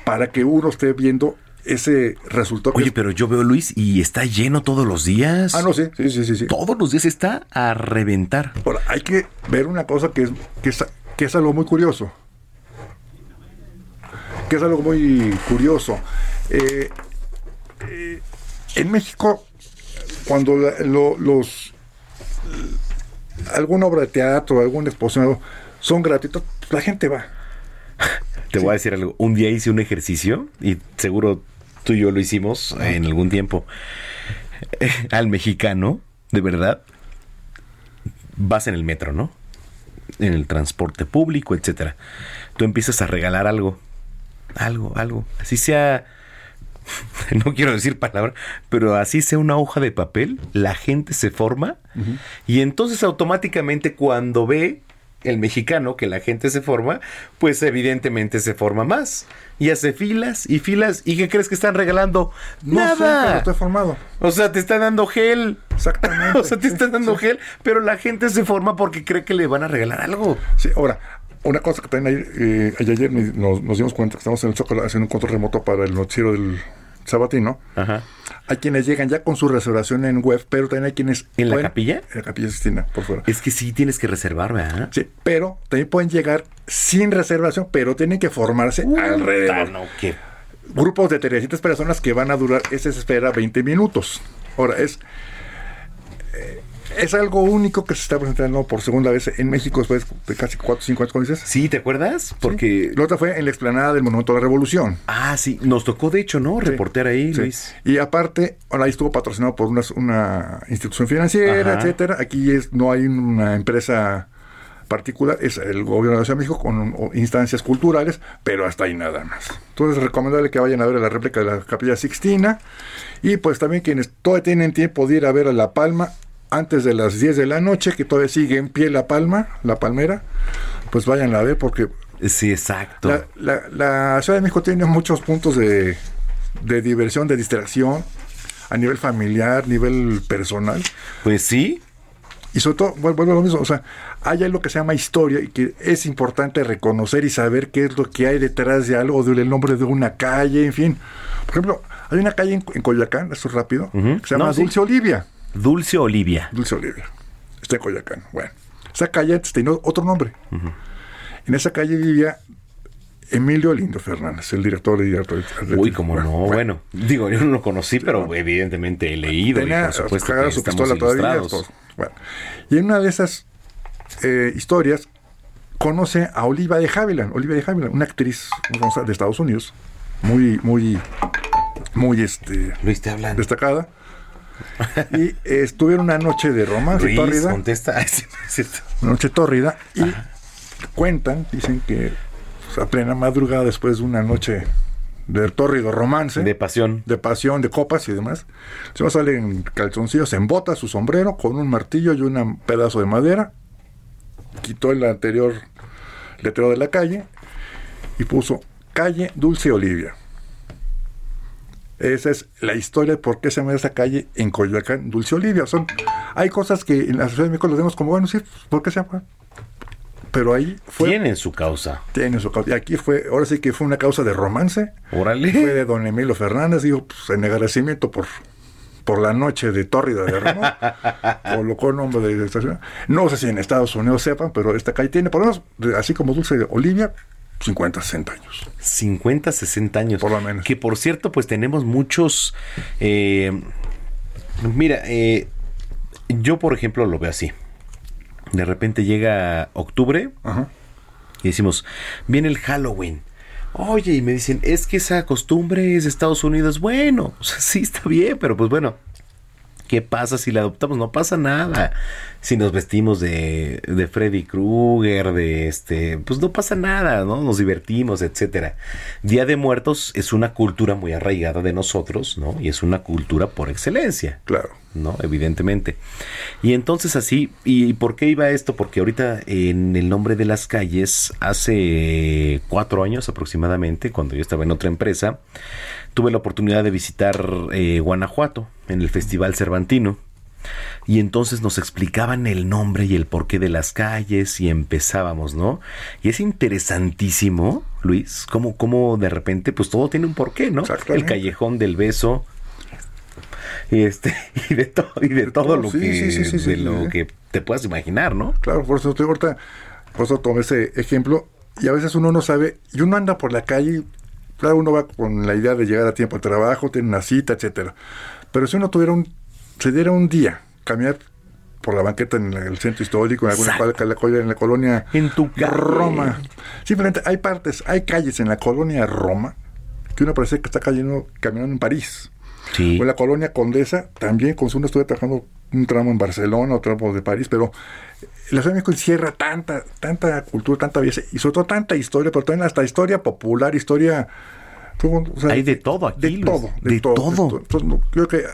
para que uno esté viendo ese resultado? Oye, pero yo veo Luis y está lleno todos los días. ah, no, sí, sí, sí, sí. sí. Todos los días está a reventar. Ahora, hay que ver una cosa que es, que es, que es algo muy curioso. Que es algo muy curioso. Eh, eh, en México, cuando la- lo- los alguna obra de teatro, alguna exposición son gratuitos, la gente va. Te voy a decir algo. Un día hice un ejercicio y seguro tú y yo lo hicimos en algún tiempo. Eh, al mexicano, de verdad, vas en el metro, ¿no? En el transporte público, etcétera. Tú empiezas a regalar algo. Algo, algo. Así sea. [laughs] No quiero decir palabra, pero así sea una hoja de papel, la gente se forma y entonces automáticamente cuando ve el mexicano que la gente se forma, pues evidentemente se forma más y hace filas y filas. ¿Y qué crees que están regalando? No sé, Nada. pero estoy formado. O sea, te están dando gel. Exactamente. [laughs] O sea, te están dando sí. gel, pero la gente se forma porque cree que le van a regalar algo. Sí, ahora, una cosa que también ayer, eh, ayer nos, nos dimos cuenta que estamos en el Zócalo haciendo un control remoto para el noticiero del Sabatino. Ajá. Hay quienes llegan ya con su reservación en web, pero también hay quienes... ¿En la capilla? En la capilla Sistina, por fuera. Es que sí tienes que reservar, ¿verdad? Sí, pero también pueden llegar sin reservación, pero tienen que formarse alrededor. no, que Grupos de 300 personas que van a durar esa espera 20 minutos. Ahora, es... es algo único que se está presentando por segunda vez en México después de casi 4 o 5 años, como dices. Sí, ¿te acuerdas? Porque La otra fue en la explanada del Monumento a la Revolución. ah, sí, nos tocó de hecho, ¿no? Reportear ahí, Sí. Luis. Y aparte, ahora ahí estuvo patrocinado por una, una institución financiera, Ajá. etcétera. Aquí es, no hay una empresa particular, es el gobierno de la Ciudad de México con instancias culturales, pero hasta ahí nada más. Entonces, recomendable que vayan a ver la réplica de la Capilla Sixtina. Y pues también quienes todavía tienen tiempo de ir a ver a La Palma antes de las 10 de la noche, que todavía sigue en pie La Palma, La Palmera, pues vayan a ver porque Sí, exacto. la, la- la Ciudad de México tiene muchos puntos de, de diversión, de distracción, a nivel familiar, nivel personal. Pues sí. Y sobre todo, vuel- vuelvo a lo mismo, o sea, hay algo que se llama historia y que es importante reconocer y saber qué es lo que hay detrás de algo, del nombre de una calle, en fin. Por ejemplo, hay una calle en, en Coyoacán, eso es rápido, Ujú. que se llama No, sí. Dulce Olivia. Dulce Olivia. Dulce Olivia. Está en Coyoacán. Bueno, esa calle antes tenía otro nombre. En esa calle vivía Emilio Lindo Fernández, el director y director. Uy, como no. Bueno, digo, yo no lo conocí, pero evidentemente he leído tenía y por supuesto que su pistola todavía. todo. Bueno, y en una de esas eh, historias conoce a Oliva de Havilland, Olivia de Havilland, una actriz de Estados Unidos, muy, muy, muy este, Luis, te destacada. Y estuvieron una noche de romance tórrida. contesta. [laughs] Una noche tórrida y cuentan, dicen que pues, a plena madrugada después de una noche de tórrido romance, De pasión. de pasión, de copas y demás, el señor sale en calzoncillos, en bota, su sombrero, con un martillo y un pedazo de madera, quitó el anterior letrero de la calle y puso calle Dulce Olivia. Esa es la historia de por qué se llama esa calle en Coyoacán, Dulce Olivia. Son, hay cosas que en la Ciudad de México lo vemos como, bueno, sí, ¿por qué se llama? Pero ahí fue... Tienen su causa. Tiene su causa. Y aquí fue, ahora sí que fue una causa de romance. Fue Órale. de don Emilio Fernández, digo, pues, en agradecimiento por, por la noche de tórrida de Ramón. [laughs] colocó el nombre de esta ciudad. No sé si en Estados Unidos sepan, pero esta calle tiene, por lo menos, así como Dulce Olivia, 50, 60 años. 50, 60 años. Por lo menos. Que por cierto, pues tenemos muchos. eh, mira, eh, yo por ejemplo lo veo así. De repente llega octubre Ajá. y decimos, viene el Halloween. Oye, y me dicen, es que esa costumbre es de Estados Unidos. Bueno, [laughs] o sea, sí está bien, pero pues bueno, ¿qué pasa si la adoptamos? No pasa nada. Si nos vestimos de, de Freddy Krueger, de este, pues no pasa nada, ¿no? Nos divertimos, etcétera. Día de Muertos es una cultura muy arraigada de nosotros, ¿no? Y es una cultura por excelencia. Claro. ¿no? Evidentemente. Y entonces así, ¿y por qué iba esto? Porque ahorita en el nombre de las calles, hace cuatro años aproximadamente, cuando yo estaba en otra empresa, tuve la oportunidad de visitar eh, Guanajuato en el Festival Cervantino. Y entonces nos explicaban el nombre y el porqué de las calles y empezábamos, ¿no? Y es interesantísimo, Luis, cómo, cómo de repente, pues todo tiene un porqué, ¿no? El callejón del beso, y este [laughs] y de todo y de todo lo Sí, que sí, sí, de lo que te puedas imaginar, ¿no? Claro, por eso estoy ahorita, por eso tomé ese ejemplo. Y a veces uno no sabe, y uno anda por la calle, claro, uno va con la idea de llegar a tiempo al trabajo, tiene una cita, etcétera. Pero si uno tuviera un, se diera un día caminar por la banqueta en el centro histórico, en alguna col- en la colonia En tu. Roma. Simplemente hay partes, hay calles en la colonia Roma que uno parece que está cayendo, caminando en París. Sí. O en la colonia Condesa, también con uno estuve trabajando un tramo en Barcelona, otro tramo de París, pero la Ciudad de México encierra tanta, tanta cultura, tanta belleza y sobre todo tanta historia, pero también hasta historia popular, historia... o sea, Hay de todo aquí, De Luis, todo, de, de todo. todo. de todo. Entonces, creo que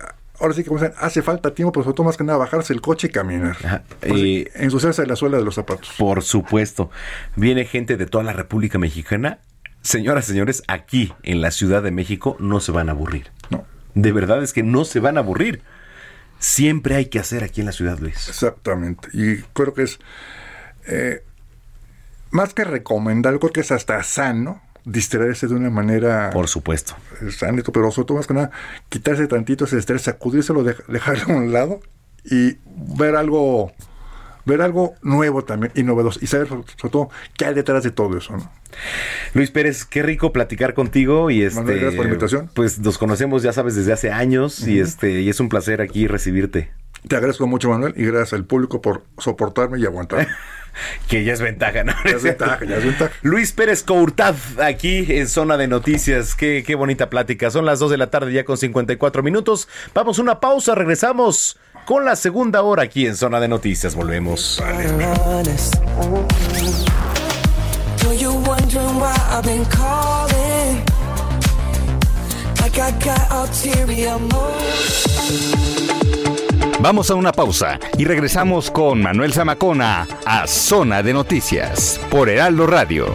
ahora sí que como dicen, hace falta tiempo, pero sobre todo más que nada bajarse el coche y caminar. Ajá, eh, ensuciarse la suela de los zapatos. Por supuesto. Viene gente de toda la República Mexicana. Señoras, señores, aquí en la Ciudad de México no se van a aburrir. No. De verdad es que no se van a aburrir. Siempre hay que hacer aquí en la ciudad, Luis. Exactamente. Y creo que es eh, más que recomendar, creo que es hasta sano distraerse de una manera Por supuesto. sana, pero sobre todo más que nada quitarse tantito ese estrés, sacudírselo, dej- dejarlo a un lado y ver algo ver algo nuevo también y novedoso y saber sobre todo qué hay detrás de todo eso, ¿no? Luis Pérez, qué rico platicar contigo y este Manuel, gracias por la invitación. pues nos conocemos ya sabes desde hace años y este y es un placer aquí recibirte. Te agradezco mucho, Manuel, y gracias al público por soportarme y aguantarme. [laughs] Que ya es ventaja, ¿no? Ya es ventaja, ya es ventaja. Luis Pérez Courtad, aquí en Zona de Noticias. Qué, qué bonita plática. Son las 2 de la tarde ya con 54 minutos. Vamos a una pausa, regresamos con la segunda hora aquí en Zona de Noticias. Volvemos. Vamos a una pausa y regresamos con Manuel Zamacona a Zona de Noticias por Heraldo Radio.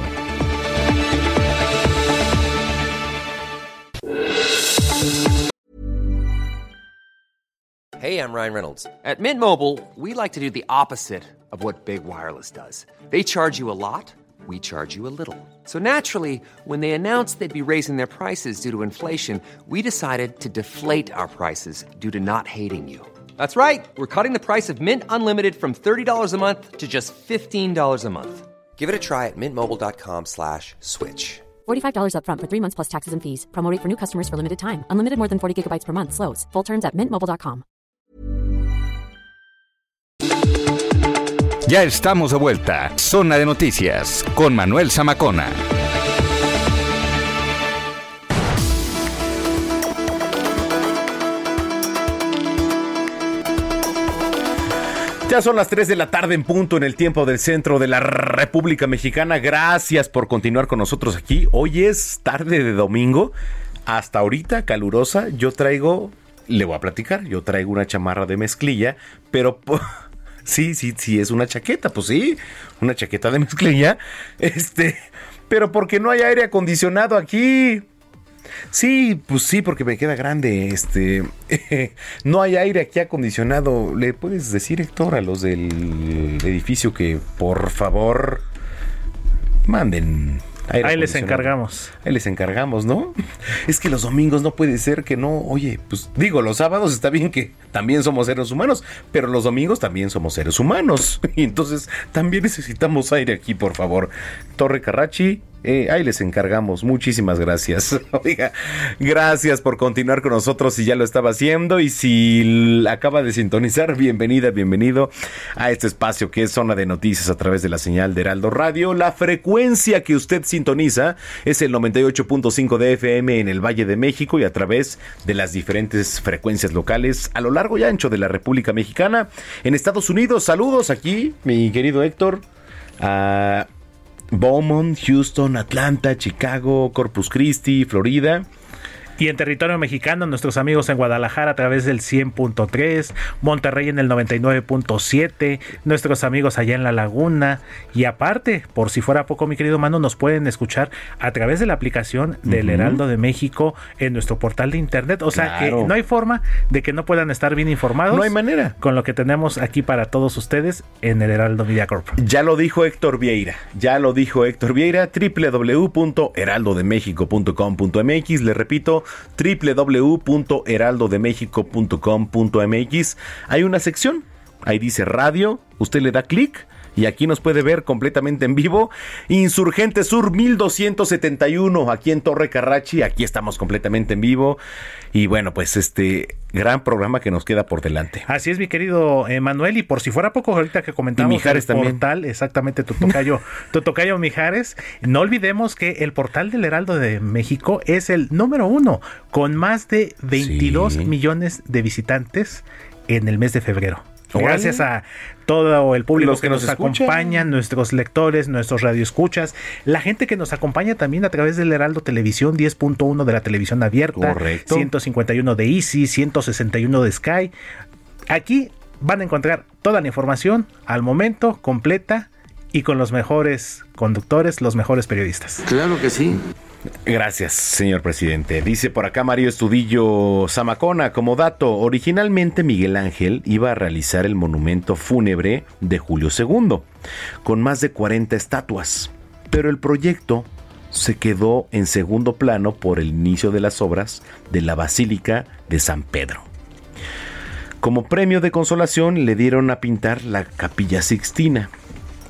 Hey, I'm Ryan Reynolds. At Mint Mobile, we like to do the opposite of what Big Wireless does. They charge you a lot, we charge you a little. So naturally, when they announced they'd be raising their prices due to inflation, we decided to deflate our prices due to not hating you. That's right. We're cutting the price of Mint Unlimited from $30 a month to just $15 a month. Give it a try at mintmobile.com slash switch. $45 upfront for three months plus taxes and fees. Promo rate for new customers for limited time. Unlimited more than 40 gigabytes per month. Slows. Full terms at mintmobile.com. Ya estamos de vuelta. Zona de Noticias con Manuel Zamacona. Ya son las 3 de la tarde en punto en el tiempo del centro de la República Mexicana. Gracias por continuar con nosotros aquí. Hoy es tarde de domingo. Hasta ahorita, calurosa. Yo traigo, le voy a platicar, yo traigo una chamarra de mezclilla, pero... [laughs] Sí, sí, sí, es una chaqueta, pues sí, una chaqueta de mezclilla. [laughs] Este, pero porque no hay aire acondicionado aquí. Sí, pues sí, porque me queda grande. Este, [laughs] no hay aire aquí acondicionado. ¿Le puedes decir, Héctor, a los del edificio que por favor manden aire Ahí les encargamos. Ahí les encargamos, ¿no? [laughs] Es que los domingos no puede ser que no. Oye, pues digo, los sábados está bien que también somos seres humanos, pero los domingos también somos seres humanos. [laughs] Y entonces también necesitamos aire aquí, por favor. Torre Carrachi, eh, ahí les encargamos. Muchísimas gracias. [laughs] Oiga, gracias por continuar con nosotros si ya lo estaba haciendo. Y si acaba de sintonizar, bienvenida, bienvenido a este espacio que es Zona de Noticias a través de la señal de Heraldo Radio. La frecuencia que usted sintoniza es el 98.5 de FM en el Valle de México y a través de las diferentes frecuencias locales a lo largo y ancho de la República Mexicana. En Estados Unidos, saludos aquí, mi querido Héctor. Beaumont, Houston, Atlanta, Chicago, Corpus Christi, Florida. Y en territorio mexicano, nuestros amigos en Guadalajara a través del 100.3, Monterrey en el 99.7, nuestros amigos allá en La Laguna. Y aparte, por si fuera poco, mi querido mano, nos pueden escuchar a través de la aplicación del. Heraldo de México en nuestro portal de internet. O sea Claro. que no hay forma de que no puedan estar bien informados. No hay manera. Con lo que tenemos aquí para todos ustedes en el Heraldo Media Corp. Ya lo dijo Héctor Vieira, ya lo dijo Héctor Vieira, www.heraldodemexico.com.mx, le repito, www.heraldodemexico.com.mx. Hay una sección, ahí dice radio, usted le da clic y aquí nos puede ver completamente en vivo. Insurgente Sur 1271, aquí en Torre Carrachi, aquí estamos completamente en vivo. Y bueno, pues este gran programa que nos queda por delante. Así es, mi querido eh, Manuel, y por si fuera poco ahorita que comentamos y Mijares el también. portal, exactamente tu tocayo, [laughs] tu tocayo Mijares, no olvidemos que el portal del Heraldo de México es el número uno, con más de 22 Sí. millones de visitantes en el mes de febrero. Gracias a todo el público Los que, que nos, acompaña, nuestros lectores, nuestros radioescuchas, la gente que nos acompaña también a través del Heraldo Televisión 10.1 de la televisión abierta, Correcto. 151 de Easy, 161 de Sky. Aquí van a encontrar toda la información al momento, completa y con los mejores conductores, los mejores periodistas. Claro que sí. Gracias, señor presidente. Dice por acá Mario Estudillo Zamacona, como dato, originalmente Miguel Ángel iba a realizar el monumento fúnebre de Julio II, con más de 40 estatuas, pero el proyecto se quedó en segundo plano por el inicio de las obras de la Basílica de San Pedro. Como premio de consolación le dieron a pintar la Capilla Sixtina.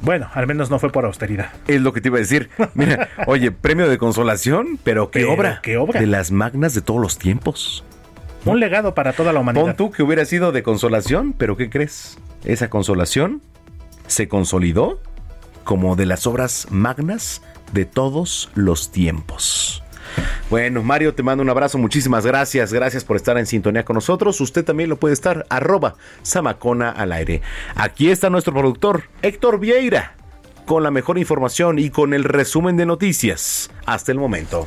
Bueno, al menos no fue por austeridad. Es lo que te iba a decir. Mira, [laughs] oye, premio de consolación, pero qué Pero obra. qué obra. De las magnas de todos los tiempos. Un legado para toda la humanidad. Pon tú que hubiera sido de consolación, pero ¿qué crees? Esa consolación se consolidó como de las obras magnas de todos los tiempos. Bueno, Mario, te mando un abrazo, muchísimas gracias, gracias por estar en sintonía con nosotros. Usted también lo puede estar, arroba Samacona al aire. Aquí está nuestro productor, Héctor Vieira, con la mejor información y con el resumen de noticias hasta el momento.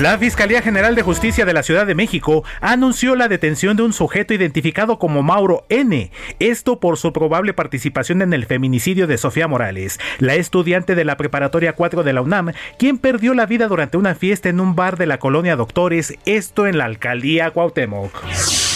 La Fiscalía General de Justicia de la Ciudad de México anunció la detención de un sujeto identificado como Mauro N. Esto por su probable participación en el feminicidio de Sofía Morales, la estudiante de la Preparatoria 4 de la UNAM, quien perdió la vida durante una fiesta en un bar de la colonia Doctores, esto en la alcaldía Cuauhtémoc.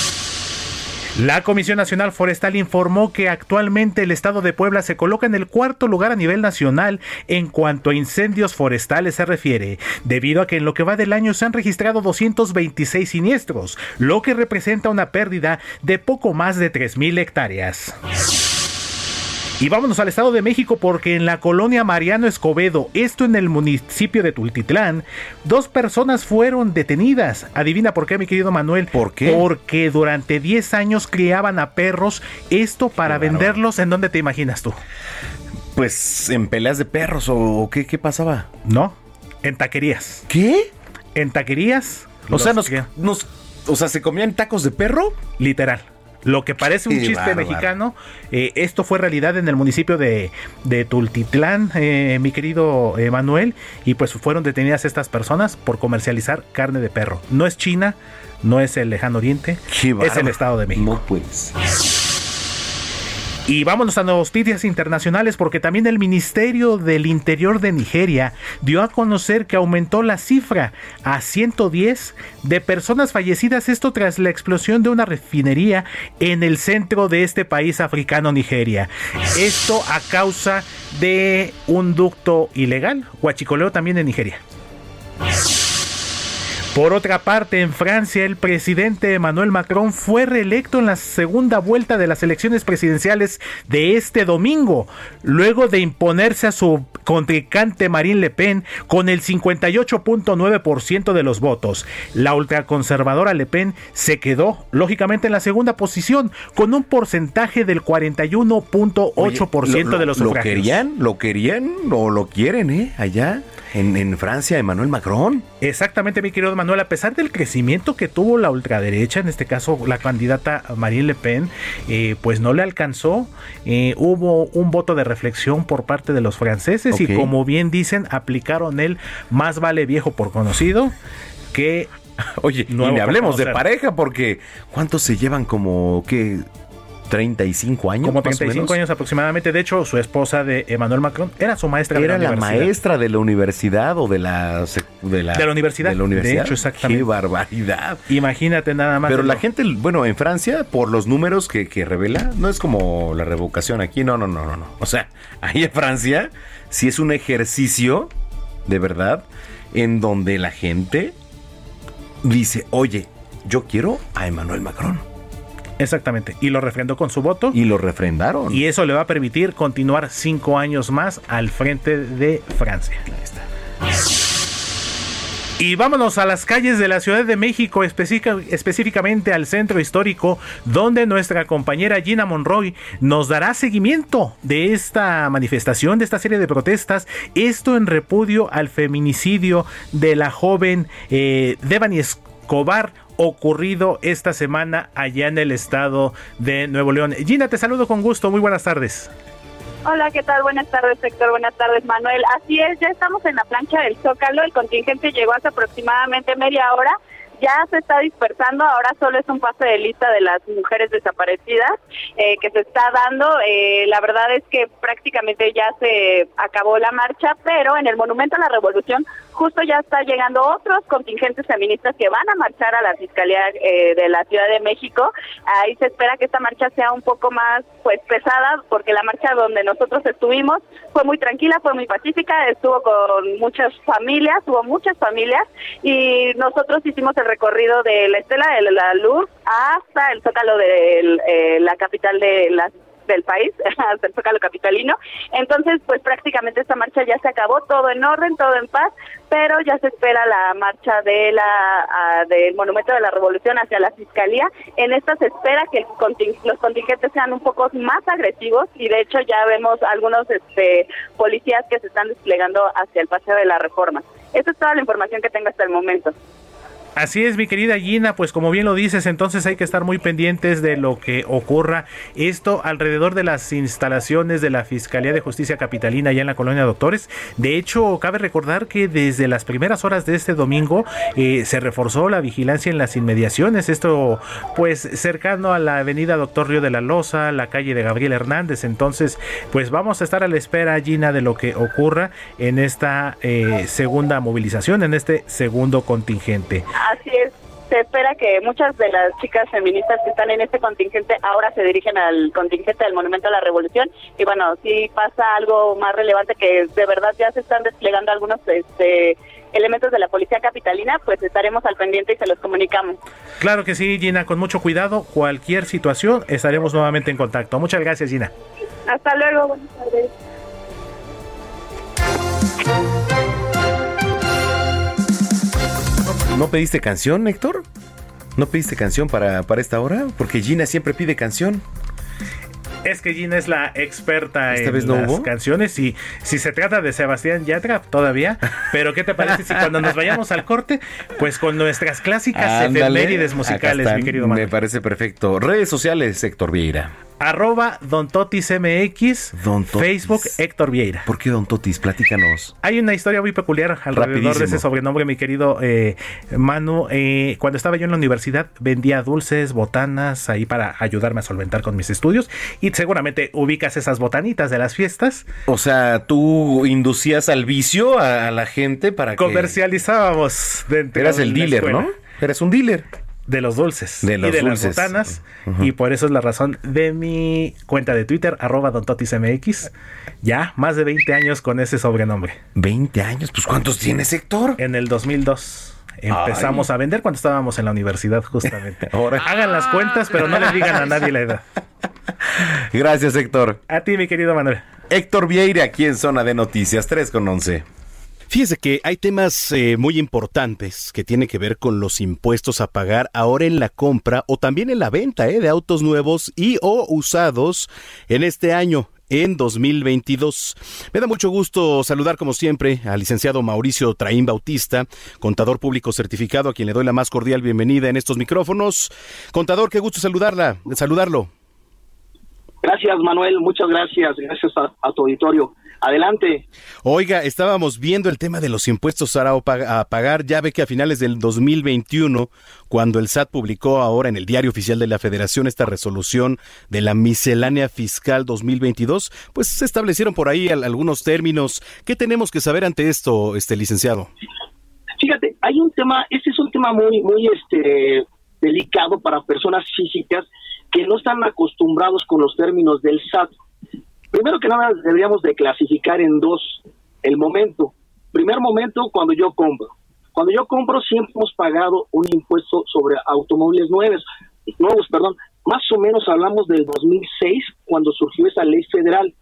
La Comisión Nacional Forestal informó que actualmente el estado de Puebla se coloca en el cuarto lugar a nivel nacional en cuanto a incendios forestales se refiere, debido a que en lo que va del año se han registrado 226 siniestros, lo que representa una pérdida de poco más de 3.000 hectáreas. Y vámonos al Estado de México porque en la colonia Mariano Escobedo, esto en el municipio de Tultitlán, dos personas fueron detenidas. Adivina por qué, mi querido Manuel. ¿Por qué? Porque durante 10 años criaban a perros, esto para venderlos, ¿en dónde te imaginas tú? Pues en peleas de perros o qué, qué pasaba. No, en taquerías. ¿Qué? En taquerías. O sea, nos, nos- o sea, ¿se comían tacos de perro? Literal. Lo que parece un Qué chiste bárbaro. mexicano, eh, esto fue realidad en el municipio de, de Tultitlán, eh, mi querido eh, Manuel, y pues fueron detenidas estas personas por comercializar carne de perro. No es China, no es el lejano oriente, Qué es el. Estado de México. No. Y vámonos a noticias internacionales porque también el Ministerio del Interior de Nigeria dio a conocer que aumentó la cifra a 110 de personas fallecidas, esto tras la explosión de una refinería en el centro de este país africano, Nigeria. Esto a causa de un ducto ilegal, huachicoleo también en Nigeria. Por otra parte, en Francia, el presidente Emmanuel Macron fue reelecto en la segunda vuelta de las elecciones presidenciales de este domingo, luego de imponerse a su contrincante Marine Le Pen con el 58.9% de los votos. La ultraconservadora Le Pen se quedó, lógicamente, en la segunda posición, con un porcentaje del 41.8% Lo- lo- de los ¿Lo sufragios. querían? ¿Lo querían o lo quieren, eh? Allá en, en Francia, Emmanuel Macron. Exactamente, mi querido Manuel, a pesar del crecimiento que tuvo la ultraderecha, en este caso la candidata Marine Le Pen, eh, pues no le alcanzó. Eh, hubo un voto de reflexión por parte de los franceses y como bien dicen, aplicaron el más vale viejo por conocido que... [laughs] Oye, por hablemos de pareja porque ¿cuántos se llevan como qué 35 años? Como más o 35 menos? años aproximadamente. De hecho, su esposa de Emmanuel Macron era su maestra Era de la, la maestra de la universidad o de la de la, De la universidad. de la universidad. De hecho, exactamente. Qué barbaridad. Imagínate nada más. Pero la lo- gente, bueno, en Francia, por los números que, que revela, no es como la revocación aquí, no, no, no, no, no. O sea, ahí en Francia sí es un ejercicio, de verdad, en donde la gente dice, oye, yo quiero a Emmanuel Macron. Exactamente. Y lo refrendó con su voto. Y lo refrendaron. Y eso le va a permitir continuar cinco años más al frente de Francia. Ahí está. Y vámonos a las calles de la Ciudad de México, específicamente al centro histórico, donde nuestra compañera Gina Monroy nos dará seguimiento de esta manifestación, de esta serie de protestas. Esto en repudio al feminicidio de la joven eh, Devani Escobar, ocurrido esta semana allá en el estado de Nuevo León. Gina, te saludo con gusto. Muy buenas tardes. Hola, ¿qué tal? Buenas tardes, Héctor. Buenas tardes, Manuel. Así es, ya estamos en la plancha del Zócalo. El contingente llegó hace aproximadamente media hora. Ya se está dispersando, ahora solo es un pase de lista de las mujeres desaparecidas eh, que se está dando. Eh, la verdad es que prácticamente ya se acabó la marcha, pero en el Monumento a la Revolución justo ya está llegando otros contingentes feministas que van a marchar a la Fiscalía eh, de la Ciudad de México. Ahí se espera que esta marcha sea un poco más pues pesada porque la marcha donde nosotros estuvimos fue muy tranquila, fue muy pacífica, estuvo con muchas familias, hubo muchas familias y nosotros hicimos el recorrido de la Estela de la Luz hasta el Zócalo de eh, la capital de la del país, [laughs] hasta el Zócalo Capitalino. Entonces, pues prácticamente esta marcha ya se acabó, todo en orden, todo en paz, pero ya se espera la marcha de la del Monumento de la Revolución hacia la Fiscalía. En esta se espera que los contingentes sean un poco más agresivos y de hecho ya vemos algunos este, policías que se están desplegando hacia el Paseo de la Reforma. Esa es toda la información que tengo hasta el momento. Así es, mi querida Gina, pues como bien lo dices, entonces hay que estar muy pendientes de lo que ocurra. Esto alrededor de las instalaciones de la Fiscalía de Justicia Capitalina allá en la colonia Doctores. De hecho, cabe recordar que desde las primeras horas de este domingo eh, se reforzó la vigilancia en las inmediaciones. Esto, pues cercano a la avenida Doctor Río de la Loza, la calle de Gabriel Hernández. Entonces, pues vamos a estar a la espera, Gina, de lo que ocurra en esta eh, segunda movilización, en este segundo contingente. Así es. Se espera que muchas de las chicas feministas que están en este contingente ahora se dirigen al contingente del Monumento a la Revolución. Y bueno, si pasa algo más relevante que de verdad ya se están desplegando algunos este, elementos de la policía capitalina, pues estaremos al pendiente y se los comunicamos. Claro que sí, Gina, con mucho cuidado. Cualquier situación estaremos nuevamente en contacto. Muchas gracias, Gina. Hasta luego, buenas tardes. ¿No pediste canción, Héctor? ¿No pediste canción para, para esta hora? Porque Gina siempre pide canción. Es que Gina es la experta en las canciones y si se trata de Sebastián Yatra todavía, [laughs] pero ¿qué te parece si cuando nos vayamos al corte, pues con nuestras clásicas efemérides musicales, mi querido Me parece perfecto. Redes sociales, Héctor Vieira. Arroba Don Totis MX, Facebook Héctor Vieira. ¿Por qué Don Totis? Platícanos. Hay una historia muy peculiar alrededor de ese sobrenombre, mi querido eh, Manu. Eh, cuando estaba yo en la universidad, vendía dulces, botanas, ahí para ayudarme a solventar con mis estudios. Y seguramente ubicas esas botanitas de las fiestas. O sea, tú inducías al vicio a, la gente para que... Comercializábamos Eras el dealer, ¿no? Eres un dealer de los dulces de y de las botanas. Y por eso es la razón de mi cuenta de Twitter, arroba dontotismx. Ya, más de 20 años con ese sobrenombre. 20 años, pues ¿cuántos tienes, Héctor? En el 2002. Empezamos a vender cuando estábamos en la universidad, justamente. [laughs] Ahora. Hagan las cuentas, pero no le digan a [laughs] nadie la edad. Gracias, Héctor. A ti, mi querido Manuel. Héctor Vieira, aquí en Zona de Noticias, 3 con 11. Fíjese que hay temas eh, muy importantes que tienen que ver con los impuestos a pagar ahora en la compra o también en la venta eh, de autos nuevos y o usados en este año en 2022. Me da mucho gusto saludar como siempre al licenciado Mauricio Traín Bautista, contador público certificado, a quien le doy la más cordial bienvenida en estos micrófonos. Contador, qué gusto saludarla, saludarlo. Gracias, Manuel, muchas gracias, gracias a tu auditorio. Adelante. Oiga, estábamos viendo el tema de los impuestos a pagar. Ya ve que a finales del 2021, cuando el SAT publicó ahora en el Diario Oficial de la Federación esta resolución de la miscelánea fiscal 2022, pues se establecieron por ahí algunos términos. ¿Qué tenemos que saber ante esto, este licenciado? Fíjate, hay un tema, este es un tema muy, muy este, delicado para personas físicas que no están acostumbrados con los términos del SAT. Primero que nada, deberíamos de clasificar en dos el momento. Primer momento, cuando yo compro. Cuando yo compro, siempre hemos pagado un impuesto sobre automóviles nuevos, nuevos, perdón, más o menos hablamos del 2006, cuando surgió esa ley federal.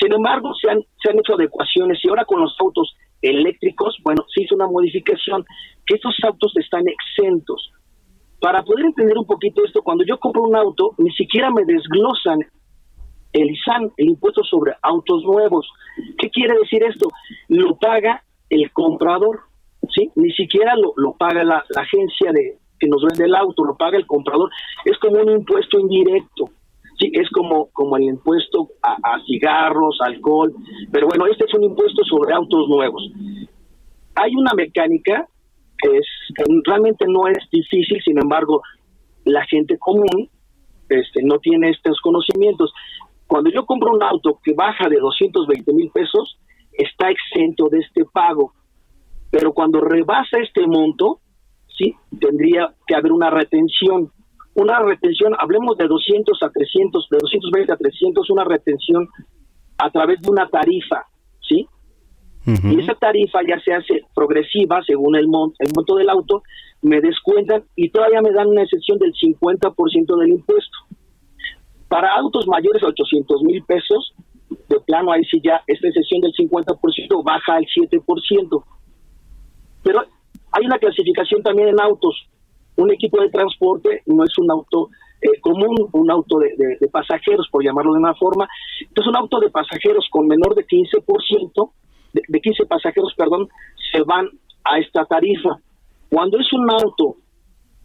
Sin embargo, se han, se han hecho adecuaciones y ahora con los autos eléctricos, bueno, se hizo una modificación que estos autos están exentos. Para poder entender un poquito esto, cuando yo compro un auto, ni siquiera me desglosan el ISAN, el impuesto sobre autos nuevos. ¿Qué quiere decir esto? Lo paga el comprador, ¿sí? Ni siquiera lo, lo paga la, agencia de que nos vende el auto, lo paga el comprador. Es como un impuesto indirecto. Sí, es como, como el impuesto a, cigarros, alcohol, pero bueno, este es un impuesto sobre autos nuevos. Hay una mecánica que, es, realmente no es difícil, sin embargo, la gente común este, no tiene estos conocimientos. Cuando yo compro un auto que baja de 220 mil pesos, está exento de este pago. Pero cuando rebasa este monto, sí, tendría que haber una retención. Una retención, hablemos de 200 a 300, de 220 a 300, una retención a través de una tarifa, ¿sí? Y esa tarifa ya se hace progresiva según el, mon el monto del auto, me descuentan y todavía me dan una excepción del 50% del impuesto. Para autos mayores a 800 mil pesos, de plano ahí sí ya esta excepción del 50% baja al 7%. Pero hay una clasificación también en autos. Un equipo de transporte no es un auto eh, común, un auto de, pasajeros, por llamarlo de una forma. Entonces, un auto de pasajeros con menor de 15%, de, de 15 pasajeros, perdón, se van a esta tarifa. Cuando es un auto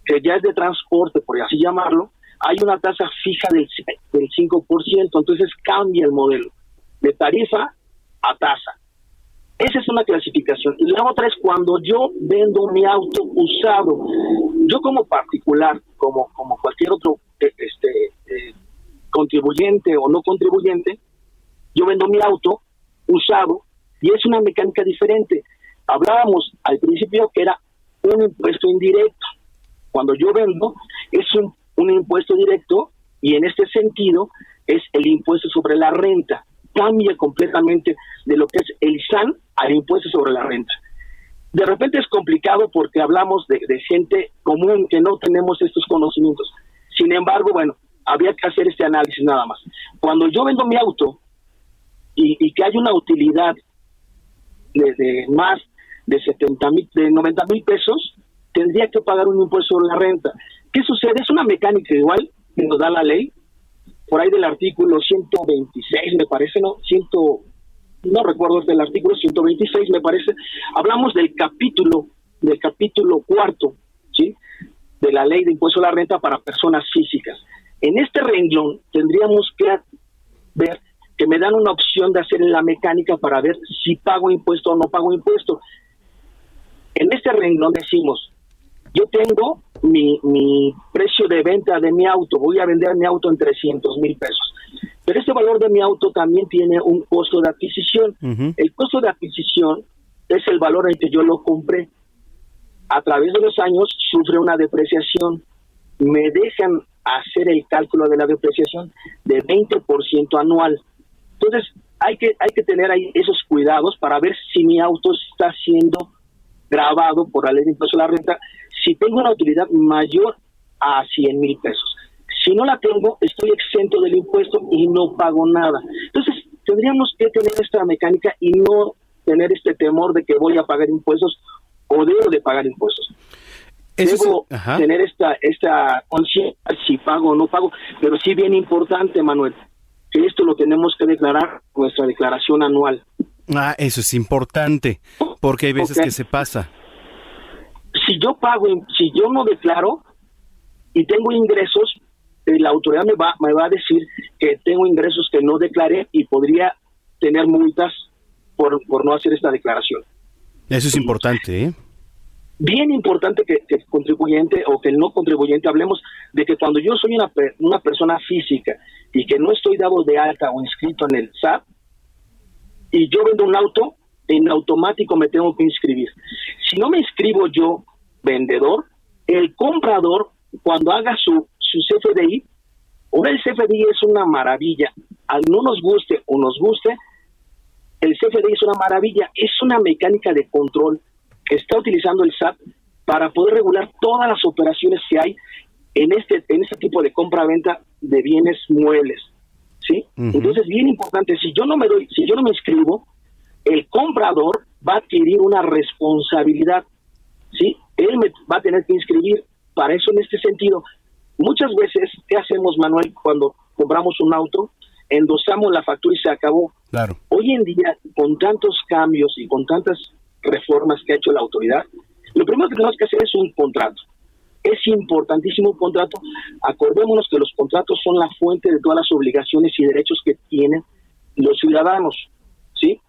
que ya es de transporte, por así llamarlo, hay una tasa fija del, del 5%, entonces cambia el modelo de tarifa a tasa. Esa es una clasificación. La otra es cuando yo vendo mi auto usado. Yo como particular, como, como cualquier otro este, eh, contribuyente o no contribuyente, yo vendo mi auto usado y es una mecánica diferente. Hablábamos al principio que era un impuesto indirecto. Cuando yo vendo es un, un impuesto directo y en este sentido es el impuesto sobre la renta. Cambia completamente de lo que es el ISAN al impuesto sobre la renta. De repente es complicado porque hablamos de, de, gente común que no tenemos estos conocimientos. Sin embargo, bueno, había que hacer este análisis nada más. Cuando yo vendo mi auto y, y que hay una utilidad de, de más de 70 mil, de 90 mil pesos, tendría que pagar un impuesto sobre la renta. ¿Qué sucede? Es una mecánica igual que nos da la ley, por ahí del artículo 126, me parece, ¿no? 100, no recuerdo del artículo 126, me parece, hablamos del capítulo, del capítulo cuarto, ¿sí? De la ley de impuesto a la renta para personas físicas. En este renglón tendríamos que ver que me dan una opción de hacer la mecánica para ver si pago impuesto o no pago impuesto. En este renglón decimos, yo tengo mi, mi precio de venta de mi auto, voy a vender mi auto en 300 mil pesos. Pero este valor de mi auto también tiene un costo de adquisición. Uh -huh. El costo de adquisición es el valor en que yo lo compré. A través de los años sufre una depreciación. Me dejan hacer el cálculo de la depreciación de 20% anual. Entonces, hay que, hay que tener ahí esos cuidados para ver si mi auto está siendo grabado por la ley de impuesto a la renta, si tengo una utilidad mayor a 100 mil pesos. Si no la tengo, estoy exento del impuesto y no pago nada. Entonces, tendríamos que tener esta mecánica y no tener este temor de que voy a pagar impuestos o debo de pagar impuestos. Eso debo es, tener esta esta conciencia si pago o no pago, pero sí bien importante, Manuel, que esto lo tenemos que declarar nuestra declaración anual. Ah, eso es importante, porque hay veces okay. que se pasa. Si yo pago, si yo no declaro y tengo ingresos, la autoridad me va, me va a decir que tengo ingresos que no declaré y podría tener multas por, por no hacer esta declaración. Eso es importante, ¿eh? Bien importante que, que, el contribuyente o que el no contribuyente hablemos de que cuando yo soy una, una persona física y que no estoy dado de alta o inscrito en el SAT y yo vendo un auto, en automático me tengo que inscribir. Si no me inscribo yo, vendedor, el comprador, cuando haga su, su CFDI, ahora el CFDI es una maravilla. Al no nos guste o nos guste, el CFDI es una maravilla, es una mecánica de control que está utilizando el SAT para poder regular todas las operaciones que hay en este en este tipo de compra-venta de bienes muebles, ¿sí? Entonces, bien importante, si yo no me doy, si yo no me inscribo, el comprador va a adquirir una responsabilidad, ¿sí? Él me va a tener que inscribir. Para eso, en este sentido, muchas veces, ¿qué hacemos, Manuel, cuando compramos un auto? Endosamos la factura y se acabó. Claro. Hoy en día, con tantos cambios y con tantas reformas que ha hecho la autoridad, lo primero que tenemos que hacer es un contrato. Es importantísimo un contrato. Acordémonos que los contratos son la fuente de todas las obligaciones y derechos que tienen los ciudadanos, ¿sí?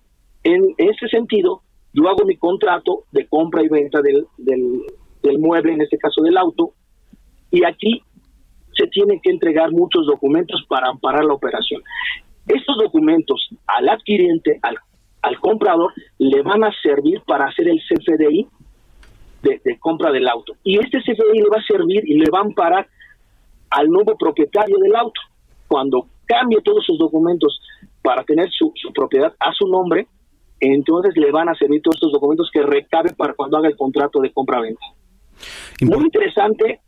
En ese sentido, yo hago mi contrato de compra y venta del, del, mueble, en este caso del auto, y aquí se tienen que entregar muchos documentos para amparar la operación. Estos documentos al adquiriente, al, al comprador, le van a servir para hacer el CFDI de, de, compra del auto. Y este CFDI le va a servir y le va a amparar al nuevo propietario del auto. Cuando cambie todos sus documentos para tener su, su propiedad a su nombre, entonces le van a servir todos estos documentos que recabe para cuando haga el contrato de compra-venta. Muy interesante,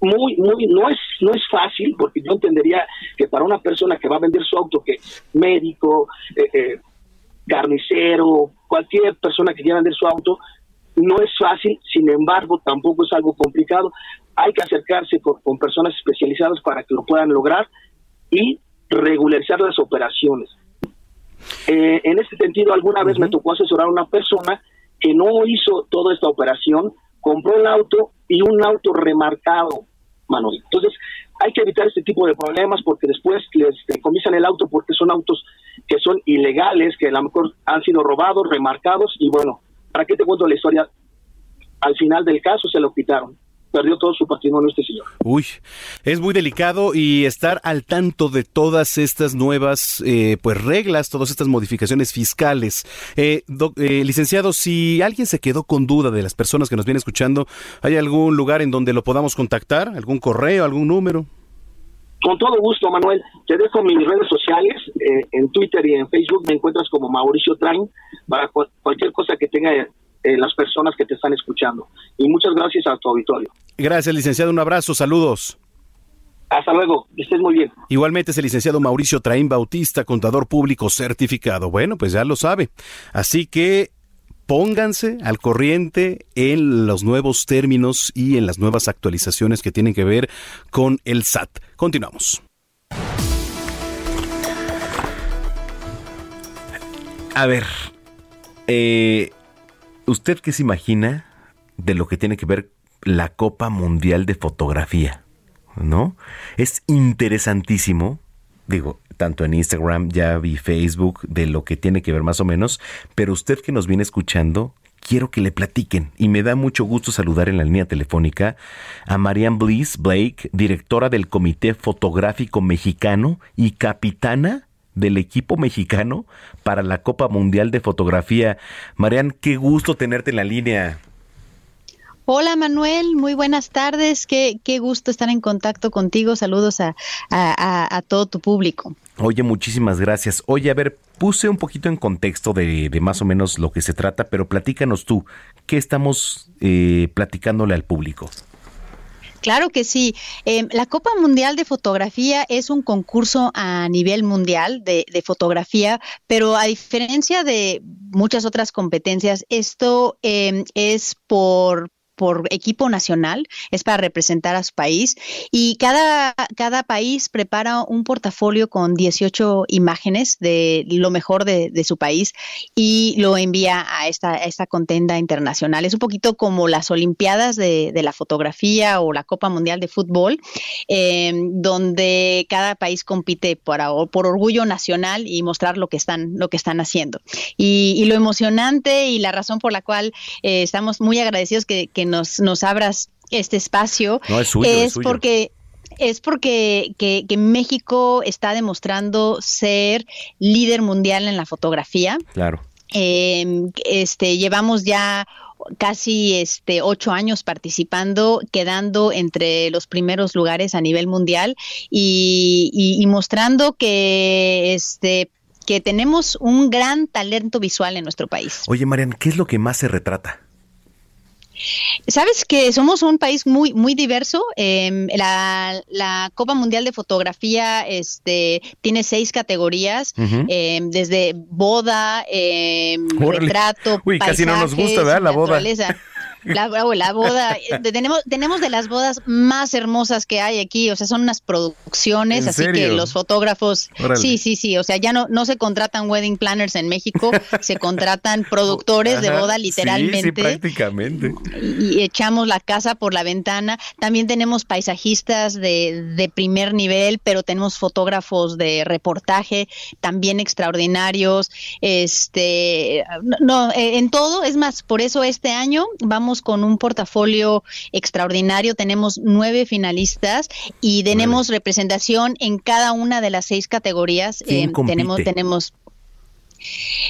muy, muy, no es, no es fácil, porque yo entendería que para una persona que va a vender su auto, que médico, eh, eh, carnicero, cualquier persona que quiera vender su auto, no es fácil, sin embargo, tampoco es algo complicado. Hay que acercarse con, con personas especializadas para que lo puedan lograr y regularizar las operaciones. Eh, en este sentido, alguna vez me tocó asesorar a una persona que no hizo toda esta operación, compró el auto y un auto remarcado, Manuel. Entonces, hay que evitar este tipo de problemas porque después les decomisan el auto porque son autos que son ilegales, que a lo mejor han sido robados, remarcados y bueno, ¿para qué te cuento la historia? Al final del caso se lo quitaron perdió todo su patrimonio este señor. Uy, es muy delicado y estar al tanto de todas estas nuevas eh, pues reglas, todas estas modificaciones fiscales. Eh, doc, eh, licenciado, si alguien se quedó con duda de las personas que nos vienen escuchando, ¿hay algún lugar en donde lo podamos contactar? ¿Algún correo, algún número? Con todo gusto, Manuel. Te dejo mis redes sociales. Eh, en Twitter y en Facebook me encuentras como Mauricio Train para cu cualquier cosa que tenga eh, las personas que te están escuchando. Y muchas gracias a tu auditorio. Gracias, licenciado. Un abrazo. Saludos. Hasta luego, que estés muy bien. Igualmente es el licenciado Mauricio Traín Bautista, contador público certificado. Bueno, pues ya lo sabe. Así que pónganse al corriente en los nuevos términos y en las nuevas actualizaciones que tienen que ver con el SAT. Continuamos. A ver, eh, ¿usted qué se imagina de lo que tiene que ver la Copa Mundial de Fotografía? ¿No? Es interesantísimo. Digo, tanto en Instagram, ya vi Facebook, de lo que tiene que ver más o menos, pero usted que nos viene escuchando, quiero que le platiquen y me da mucho gusto saludar en la línea telefónica a Marianne Bliss Blake, directora del Comité Fotográfico Mexicano y capitana del equipo mexicano para la Copa Mundial de Fotografía. Marianne, qué gusto tenerte en la línea. Hola Manuel, muy buenas tardes, qué, qué gusto estar en contacto contigo, saludos a, a, a, todo tu público. Oye, muchísimas gracias. Oye, a ver, puse un poquito en contexto de, de más o menos lo que se trata, pero platícanos tú, ¿qué estamos eh, platicándole al público? Claro que sí. Eh, la Copa Mundial de Fotografía es un concurso a nivel mundial de, de, fotografía, pero a diferencia de muchas otras competencias, esto eh, es por por equipo nacional, es para representar a su país y cada, cada país prepara un portafolio con 18 imágenes de lo mejor de, su país y lo envía a esta, a esta contenda internacional. Es un poquito como las Olimpiadas de, la fotografía o la Copa Mundial de Fútbol, eh, donde cada país compite por, por orgullo nacional y mostrar lo que están, lo que están haciendo. Y, y lo emocionante y la razón por la cual eh, estamos muy agradecidos que, que nos, nos abras este espacio no, es, suyo, es, es suyo. porque es porque que, que, México está demostrando ser líder mundial en la fotografía. Claro. Eh, este, llevamos ya casi este ocho años participando, quedando entre los primeros lugares a nivel mundial y, y, y mostrando que este que tenemos un gran talento visual en nuestro país. Oye, Marian, ¿qué es lo que más se retrata? Sabes que somos un país muy muy diverso. Em, la, Copa Mundial de Fotografía este, tiene seis categorías, em, desde boda, em, retrato, Uy, casi no nos gusta, ¿verdad? La boda. La, la boda, eh, tenemos, tenemos de las bodas más hermosas que hay aquí, o sea, son unas producciones, así que los fotógrafos, sí, sí, sí, o sea, ya no, no se contratan wedding planners en México, se contratan productores de boda literalmente. Sí, prácticamente. Y, echamos la casa por la ventana. También tenemos paisajistas de, de primer nivel, pero tenemos fotógrafos de reportaje también extraordinarios. Este, no, eh, en todo, es más, por eso este año vamos con un portafolio extraordinario. Tenemos nueve finalistas y tenemos representación en cada una de las seis categorías. Eh, tenemos, tenemos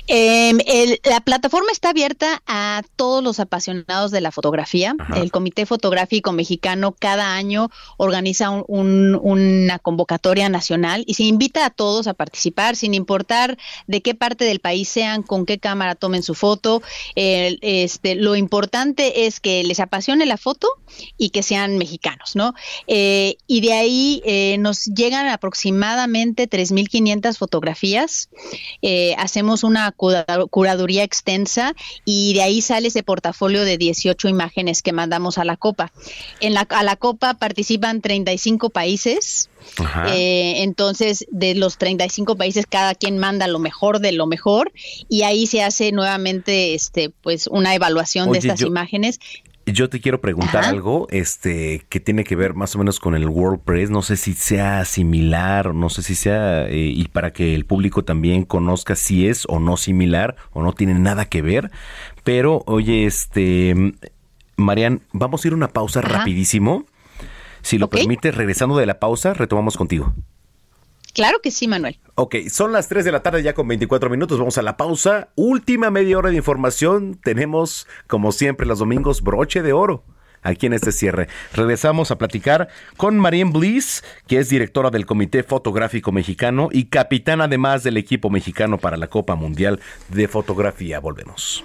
eh, la plataforma está abierta a todos los apasionados de la fotografía. El Comité Fotográfico Mexicano cada año organiza una convocatoria nacional y se invita a todos a participar sin importar de qué parte del país sean, con qué cámara tomen su foto. este, lo importante es que les apasione la foto y que sean mexicanos, ¿no? Eh, y de ahí eh, nos llegan aproximadamente 3.500 fotografías. Eh, hacemos una curaduría extensa y de ahí sale ese portafolio de 18 imágenes que mandamos a la Copa. En la, a la Copa participan 35 países. entonces, de los 35 países, cada quien manda lo mejor de lo mejor y ahí se hace nuevamente, este, pues, una evaluación de estas imágenes yo te quiero preguntar algo, este, que tiene que ver más o menos con el WordPress. No sé si sea similar, no sé si sea, eh, y para que el público también conozca si es o no similar o no tiene nada que ver. Pero, oye, este, Marian, vamos a ir a una pausa rapidísimo. Si lo permite, regresando de la pausa, retomamos contigo. Claro que sí, Manuel. Ok, son las 3 de la tarde ya con 24 minutos. Vamos a la pausa. Última media hora de información. Tenemos, como siempre, los domingos, broche de oro aquí en este cierre. Regresamos a platicar con Marianne Bliss, que es directora del Comité Fotográfico Mexicano y capitán además del equipo mexicano para la Copa Mundial de Fotografía. Volvemos.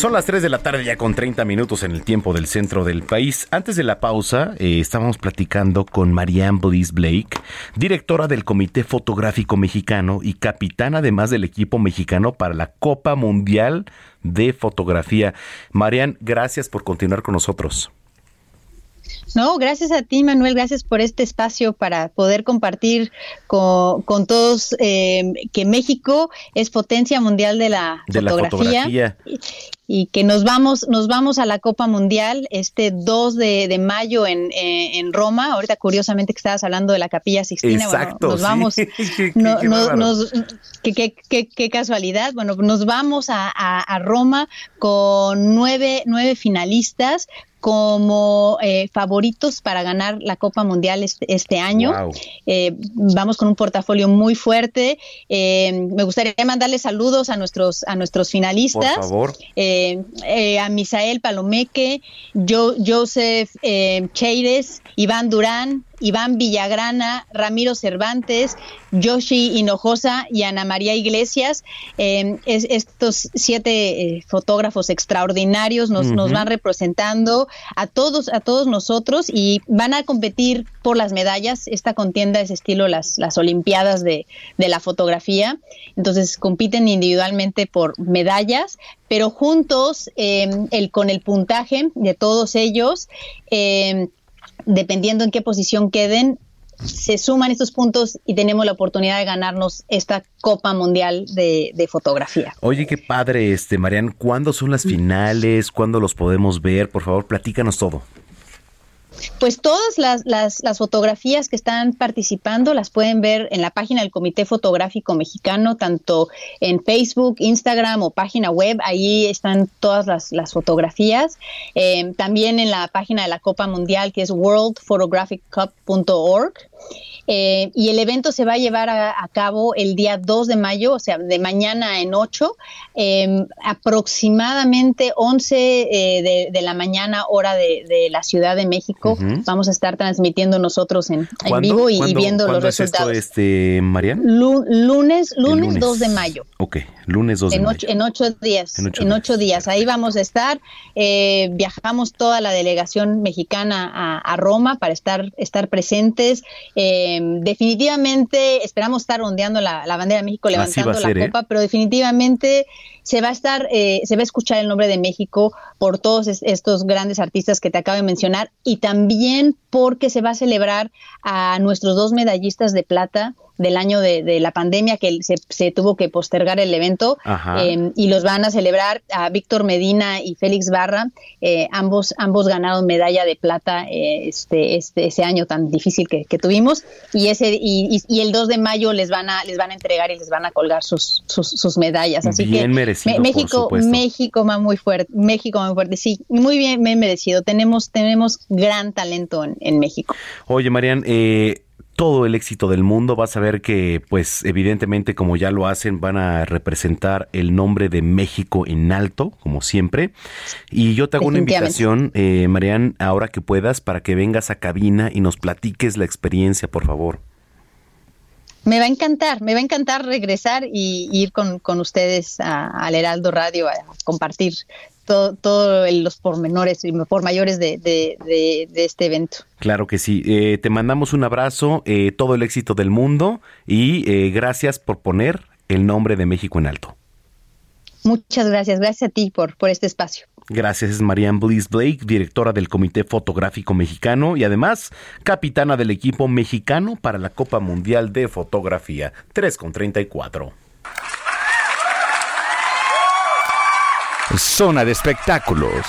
Son las 3 de la tarde ya con 30 minutos en el tiempo del centro del país. Antes de la pausa, eh, estábamos platicando con Marianne Bliss Blake, directora del Comité Fotográfico Mexicano y capitana además del equipo mexicano para la Copa Mundial de Fotografía. Marianne, gracias por continuar con nosotros. No, gracias a ti, Manuel, gracias por este espacio para poder compartir con, todos eh, que México es potencia mundial de la fotografía. Y, que nos vamos, nos vamos a la Copa Mundial este 2 de, mayo en, en, Roma. Ahorita, curiosamente, que estabas hablando de la Capilla Sixtina. Exacto, nos vamos. qué, casualidad. Bueno, nos vamos a, Roma con nueve, nueve finalistas como eh, favoritos para ganar la Copa Mundial este, este año. Eh, vamos con un portafolio muy fuerte. Eh, me gustaría mandarle saludos a nuestros a nuestros finalistas. Por favor. a Misael Palomeque, Joseph Cheides, Iván Durán, Iván Villagrana, Ramiro Cervantes, Yoshi Hinojosa y Ana María Iglesias. Em, estos siete eh, fotógrafos extraordinarios nos, nos, van representando a todos, a todos nosotros y van a competir por las medallas. Esta contienda es estilo las, las Olimpiadas de, de la fotografía. Entonces compiten individualmente por medallas, pero juntos em, el, con el puntaje de todos ellos. Eh, dependiendo en qué posición queden, se suman estos puntos y tenemos la oportunidad de ganarnos esta Copa Mundial de, Fotografía. Oye, qué padre, este, Marian, ¿cuándo son las finales? ¿Cuándo los podemos ver? Por favor, platícanos todo. Pues todas las, las, las, fotografías que están participando las pueden ver en la página del Comité Fotográfico Mexicano, tanto en Facebook, Instagram o página web. Ahí están todas las, las fotografías. Eh, también en la página de la Copa Mundial, que es worldphotographic.cup.org. Eh, y el evento se va a llevar a, cabo el día 2 de mayo, o sea, de mañana en 8, em, aproximadamente 11 eh, de, la mañana, hora de, la Ciudad de México. Vamos a estar transmitiendo nosotros en, vivo y, viendo los resultados. Es esto, este, Marian? lunes, lunes, 2 de mayo. Ok, lunes 2 de en mayo. Ocho, en ocho días. En ocho, días. Ahí vamos a estar. Eh, viajamos toda la delegación mexicana a, a Roma para estar, estar presentes. Eh, definitivamente esperamos estar ondeando la, bandera de México, levantando la ¿eh? copa, pero definitivamente se va a estar, eh, se va a escuchar el nombre de México por todos estos grandes artistas que te acabo de mencionar y también porque se va a celebrar a nuestros dos medallistas de plata del año de, la pandemia que se, tuvo que postergar el evento em, y los van a celebrar a Víctor Medina y Félix Barra. Eh, ambos ambos ganaron medalla de plata eh, este, este ese año tan difícil que, tuvimos. Y ese y, el 2 de mayo les van a les van a entregar y les van a colgar sus sus, medallas. Así bien merecido, México México va muy fuerte México muy fuerte. Sí muy bien, merecido. Tenemos tenemos gran talento en, en México. Oye Marian eh todo el éxito del mundo. Vas a ver que, pues, evidentemente, como ya lo hacen, van a representar el nombre de México en alto, como siempre. Y yo te hago una invitación, eh, Marian, ahora que puedas, para que vengas a cabina y nos platiques la experiencia, por favor. Me va a encantar, me va a encantar regresar y ir con, ustedes al Heraldo Radio a compartir todos todo los pormenores y por mayores de, de, este evento. Claro que sí. Eh, te mandamos un abrazo, eh, todo el éxito del mundo y eh, gracias por poner el nombre de México en alto. Muchas gracias, gracias a ti por, por este espacio. Gracias, es Marianne Bliss Blake, directora del Comité Fotográfico Mexicano y además capitana del equipo mexicano para la Copa Mundial de Fotografía 3 con 34. Zona de espectáculos.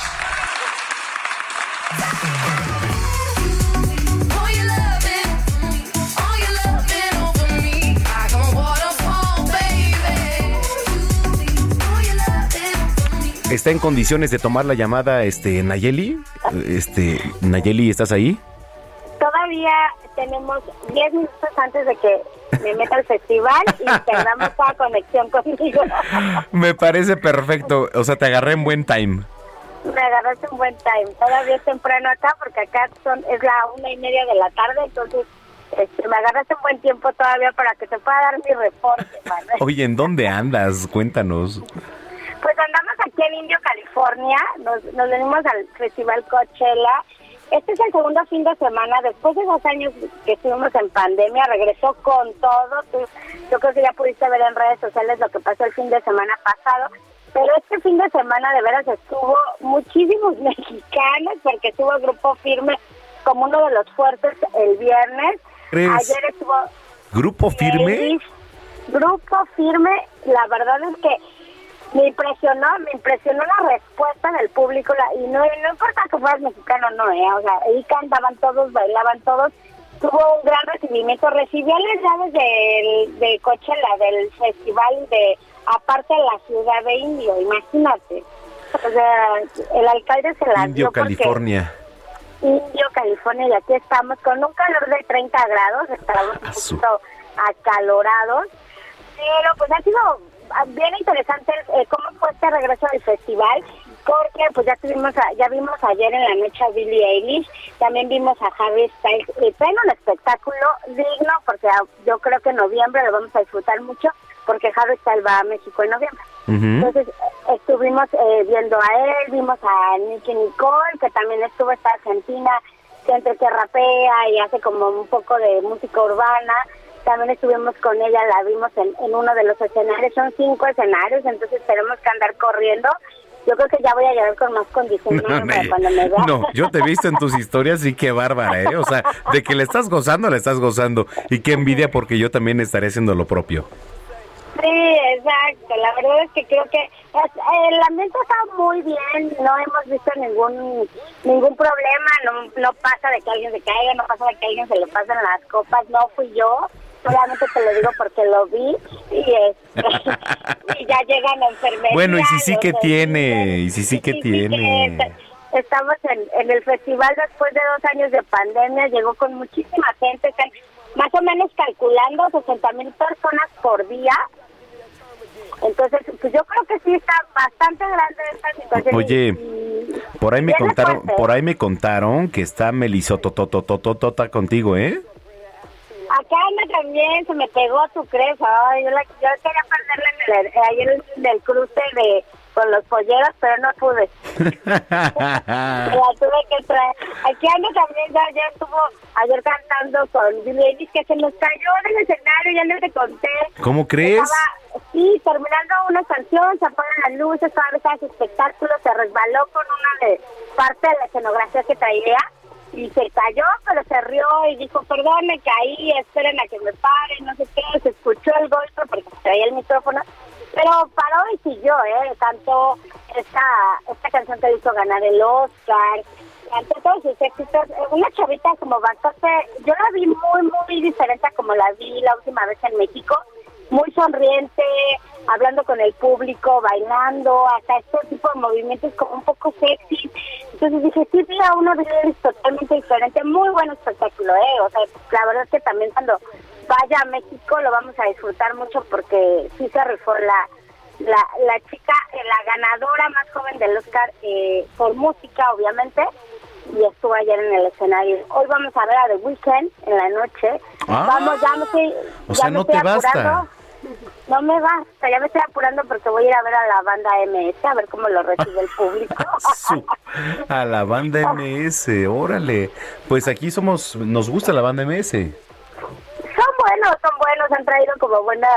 ¿Está en condiciones de tomar la llamada este Nayeli? Este Nayeli, ¿estás ahí? Todavía tenemos 10 minutos antes de que me meta al festival y [laughs] tengamos toda conexión contigo. me parece perfecto, o sea, te agarré en buen time. Me agarraste en buen time. Todavía es temprano acá porque acá son es la una y media de la tarde, entonces este, me agarraste un buen tiempo todavía para que te pueda dar mi reporte. Oye, ¿en dónde andas? Cuéntanos. Pues andamos aquí en Indio, California. Nos, nos venimos al Festival Coachella. Este es el segundo fin de semana. Después de dos años que estuvimos en pandemia, regresó con todo. Tú, yo creo que ya pudiste ver en redes sociales lo que pasó el fin de semana pasado. Pero este fin de semana de veras estuvo muchísimos [laughs] mexicanos porque estuvo el Grupo Firme como uno de los fuertes el viernes. Ayer estuvo... ¿Grupo Firme? Grupo Firme, la verdad es que me impresionó, me impresionó la respuesta del público y no, no importa que fueras mexicano no, ¿eh? o sea, ahí cantaban todos, bailaban todos, tuvo un gran recibimiento, recibió las llaves del, de Coachella, del festival de, aparte de la ciudad de Indio, imagínate, o sea, el alcalde se la Indio, California. Indio, California, y aquí estamos con un calor de 30 grados, estamos un poquito acalorados, pero pues ha sido bien interesante eh, cómo fue este regreso del festival porque pues ya tuvimos ya vimos ayer en la noche a Billie Eilish también vimos a Harry Styles y fue un espectáculo digno porque ah, yo creo que en noviembre lo vamos a disfrutar mucho porque Harry Styles va a México en noviembre. Entonces estuvimos eh, viendo a él vimos a Nicky Nicole que también estuvo esta argentina que entre que rapea y hace como un poco de música urbana también estuvimos con ella, la vimos en, uno de los escenarios, son cinco escenarios, entonces tenemos que andar corriendo yo creo que ya voy a llegar con más condiciones No, me- no, yo te he visto en tus historias y qué bárbara, ¿eh? O sea, de que le estás gozando, le estás gozando. Y qué envidia porque yo también estaré haciendo lo propio. Sí, exacto. La verdad es que creo que es- el ambiente está muy bien. No hemos visto ningún ningún problema. No, no pasa de que alguien se caiga, no pasa de que alguien se le pasen las copas. No fui yo. Solamente te lo digo porque lo vi y, este, [laughs] y ya llegan la enfermería. Bueno, y si sí que tiene, y si sí que tiene. Estamos en, en el festival después de dos años de pandemia, llegó con muchísima gente, están más o menos calculando 60 mil personas por día. Entonces, pues yo creo que sí está bastante grande esta situación. Oye, y- por ahí me contaron, por ahí me contaron que está Melisototototota contigo, ¿eh? Acá anda también, se me pegó tu cresa. Ay, yo, la, yo quería perderla en el, ayer en el cruce de con los polleros, pero no pude. [laughs] La tuve que traer. Aquí ando también, ya, ya estuvo ayer cantando con Eilish, que se nos cayó del escenario, ya no te conté. ¿Cómo crees? Estaba, sí, terminando una canción, se apagan las luces, cada vez hace espectáculo, se resbaló con una de parte de la escenografía que traía y se cayó, pero se rió y dijo, perdón, me caí, esperen a que me paren, no sé qué, se escuchó el golpe porque traía el micrófono, pero paró y siguió, ¿eh? Cantó esta, esta canción que hizo ganar el Oscar, cantó todos sus éxitos, una chavita como bastante, yo la vi muy, muy diferente a como la vi la última vez en México, muy sonriente, hablando con el público, bailando, hasta este tipo de movimientos como un poco sexy. Entonces dije, sí, vi a uno de ellos totalmente diferente, muy buen espectáculo, ¿eh? O sea, la verdad es que también cuando vaya a México lo vamos a disfrutar mucho porque sí se rifó la, la, la chica, eh, la ganadora más joven del Oscar eh, por música, obviamente, y estuvo ayer en el escenario. Hoy vamos a ver a The Weeknd en la noche. Ah. vamos, ya me estoy, O ya sea, me no estoy te basta. No me basta, ya me estoy apurando porque voy a ir a ver a la banda MS, a ver cómo lo recibe el público. [laughs] A la banda MS, órale. Pues aquí somos, nos gusta la banda MS. son buenos, son buenos, han traído como buena,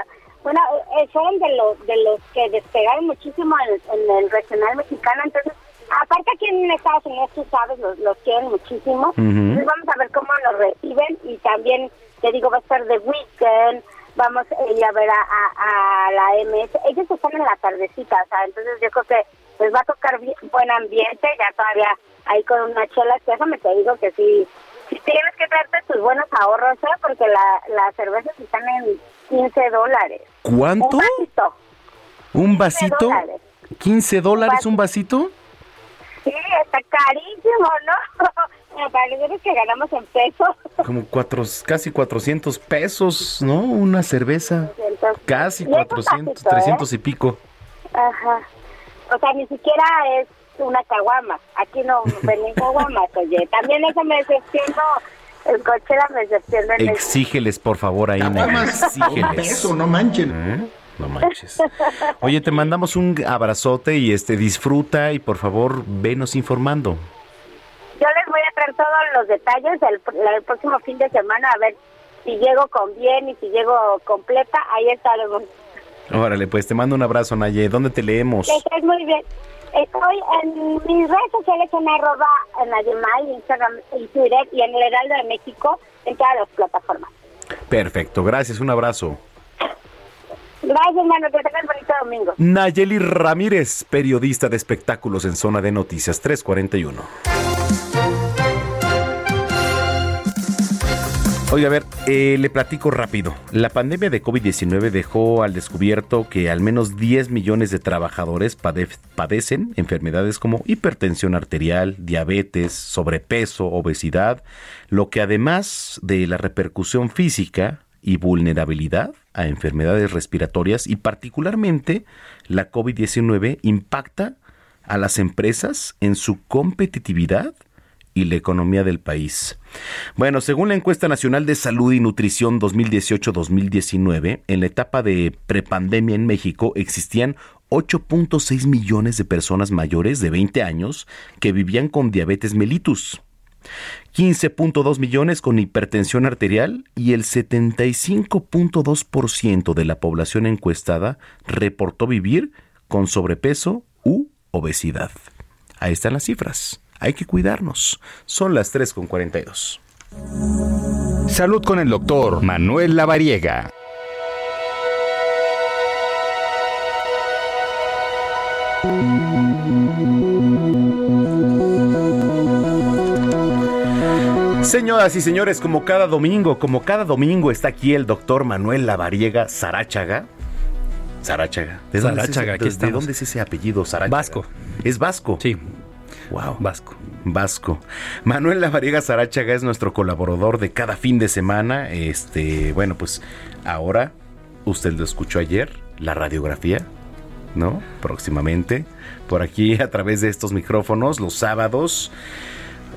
buena, eh, son de los de los que despegaron muchísimo en, en el regional mexicano, entonces, aparte aquí en Estados Unidos, tú sabes, los, los quieren muchísimo, entonces vamos a ver cómo los reciben y también, te digo, va a estar The Weeknd, vamos a ir a ver a, a, a la MS, ellos están en la tardecita, o sea, entonces yo creo que les va a tocar bien- buen ambiente, ya todavía ahí con una chela, que déjame te digo que sí, tienes que traerte tus buenos ahorros, ¿eh? porque la, las cervezas están en 15 dólares. ¿Cuánto? Un vasito. ¿Un vasito? dólares. ¿15 dólares un vasito? Sí, está carísimo, ¿no? [laughs] Me parece que ganamos en pesos. [laughs] Como cuatro, casi 400 pesos, ¿no? Una cerveza. Casi y es un 400, vasito, ¿eh? 300 y pico. Ajá. O sea, ni siquiera es una caguama. Aquí no venden caguamas, [laughs] oye. También eso me decepcionó. El cochera me decepcionó. Exígeles, por favor, ahí. Exígeles. un peso, no manchen. ¿Eh? No manches. Oye, te mandamos un abrazote y este disfruta y por favor venos informando. Yo les voy a traer todos los detalles el, el próximo fin de semana a ver si llego con bien y si llego completa. Ahí estaremos. Órale, pues te mando un abrazo, Naye. ¿Dónde te leemos? Que estés muy bien. Estoy en mis redes sociales en arroba en Instagram y Twitter y en el Heraldo de México en todas las plataformas. Perfecto, gracias, un abrazo. Gracias, hermano. Que tengas bonito domingo. Nayeli Ramírez, periodista de espectáculos en Zona de Noticias 341. Oiga, a ver, eh, le platico rápido. La pandemia de COVID-19 dejó al descubierto que al menos 10 millones de trabajadores pade- padecen enfermedades como hipertensión arterial, diabetes, sobrepeso, obesidad, lo que además de la repercusión física y vulnerabilidad a enfermedades respiratorias y particularmente la COVID-19 impacta a las empresas en su competitividad y la economía del país. Bueno, según la encuesta nacional de salud y nutrición 2018-2019, en la etapa de prepandemia en México existían 8.6 millones de personas mayores de 20 años que vivían con diabetes mellitus. 15.2 millones con hipertensión arterial y el 75.2% de la población encuestada reportó vivir con sobrepeso u obesidad. Ahí están las cifras. Hay que cuidarnos. Son las 3.42. Salud con el doctor Manuel Lavariega. Señoras y señores, como cada domingo, como cada domingo está aquí el doctor Manuel Lavariega Saráchaga. Saráchaga. ¿De dónde, es, aquí ese, ¿De dónde es ese apellido Saráchaga? Vasco. ¿Es vasco? Sí. Wow. Vasco. Vasco. Manuel Lavariega Saráchaga es nuestro colaborador de cada fin de semana. Este, bueno, pues ahora usted lo escuchó ayer, la radiografía, ¿no? Próximamente. Por aquí a través de estos micrófonos, los sábados,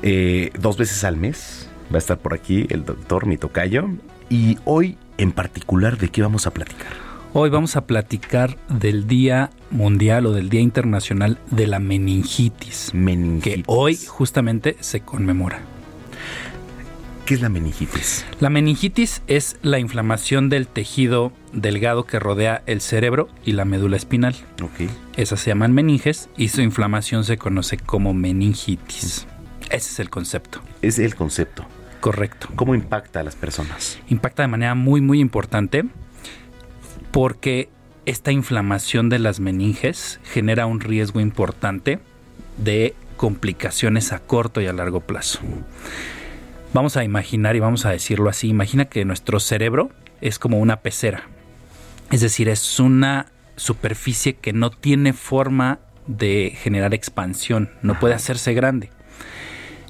eh, dos veces al mes. Va a estar por aquí el doctor mi tocayo. Y hoy en particular, ¿de qué vamos a platicar? Hoy vamos a platicar del Día Mundial o del Día Internacional de la Meningitis, que hoy justamente se conmemora. ¿Qué es la meningitis? La meningitis es la inflamación del tejido delgado que rodea el cerebro y la médula espinal. Ok. Esas se llaman meninges y su inflamación se conoce como meningitis. Ese es el concepto. Es el concepto. Correcto. ¿Cómo impacta a las personas? Impacta de manera muy, muy importante porque esta inflamación de las meninges genera un riesgo importante de complicaciones a corto y a largo plazo. Vamos a imaginar y vamos a decirlo así, imagina que nuestro cerebro es como una pecera. Es decir, es una superficie que no tiene forma de generar expansión, no puede hacerse grande.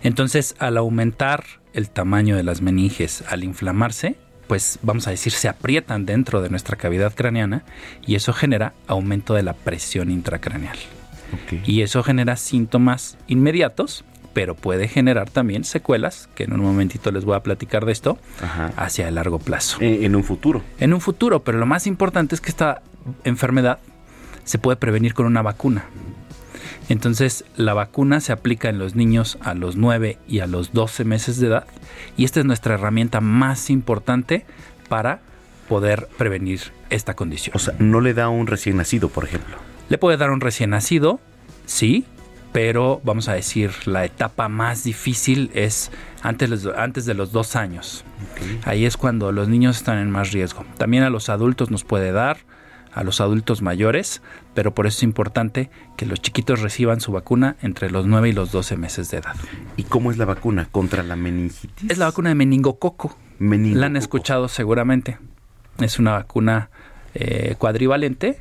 Entonces, al aumentar el tamaño de las meninges, al inflamarse, pues vamos a decir, se aprietan dentro de nuestra cavidad craneana y eso genera aumento de la presión intracraneal. Y eso genera síntomas inmediatos, pero puede generar también secuelas, que en un momentito les voy a platicar de esto, hacia el largo plazo. En, en un futuro. En un futuro, pero lo más importante es que esta enfermedad se puede prevenir con una vacuna. Entonces, la vacuna se aplica en los niños a los 9 y a los 12 meses de edad y esta es nuestra herramienta más importante para poder prevenir esta condición. O sea, no le da un recién nacido, por ejemplo. Le puede dar un recién nacido, sí, pero vamos a decir, la etapa más difícil es antes, antes de los dos años. Ahí es cuando los niños están en más riesgo. También a los adultos nos puede dar, a los adultos mayores, pero por eso es importante que los chiquitos reciban su vacuna entre los 9 y los 12 meses de edad. ¿Y cómo es la vacuna contra la meningitis? Es la vacuna de meningococo. Meningococo. La han escuchado seguramente. Es una vacuna eh, cuadrivalente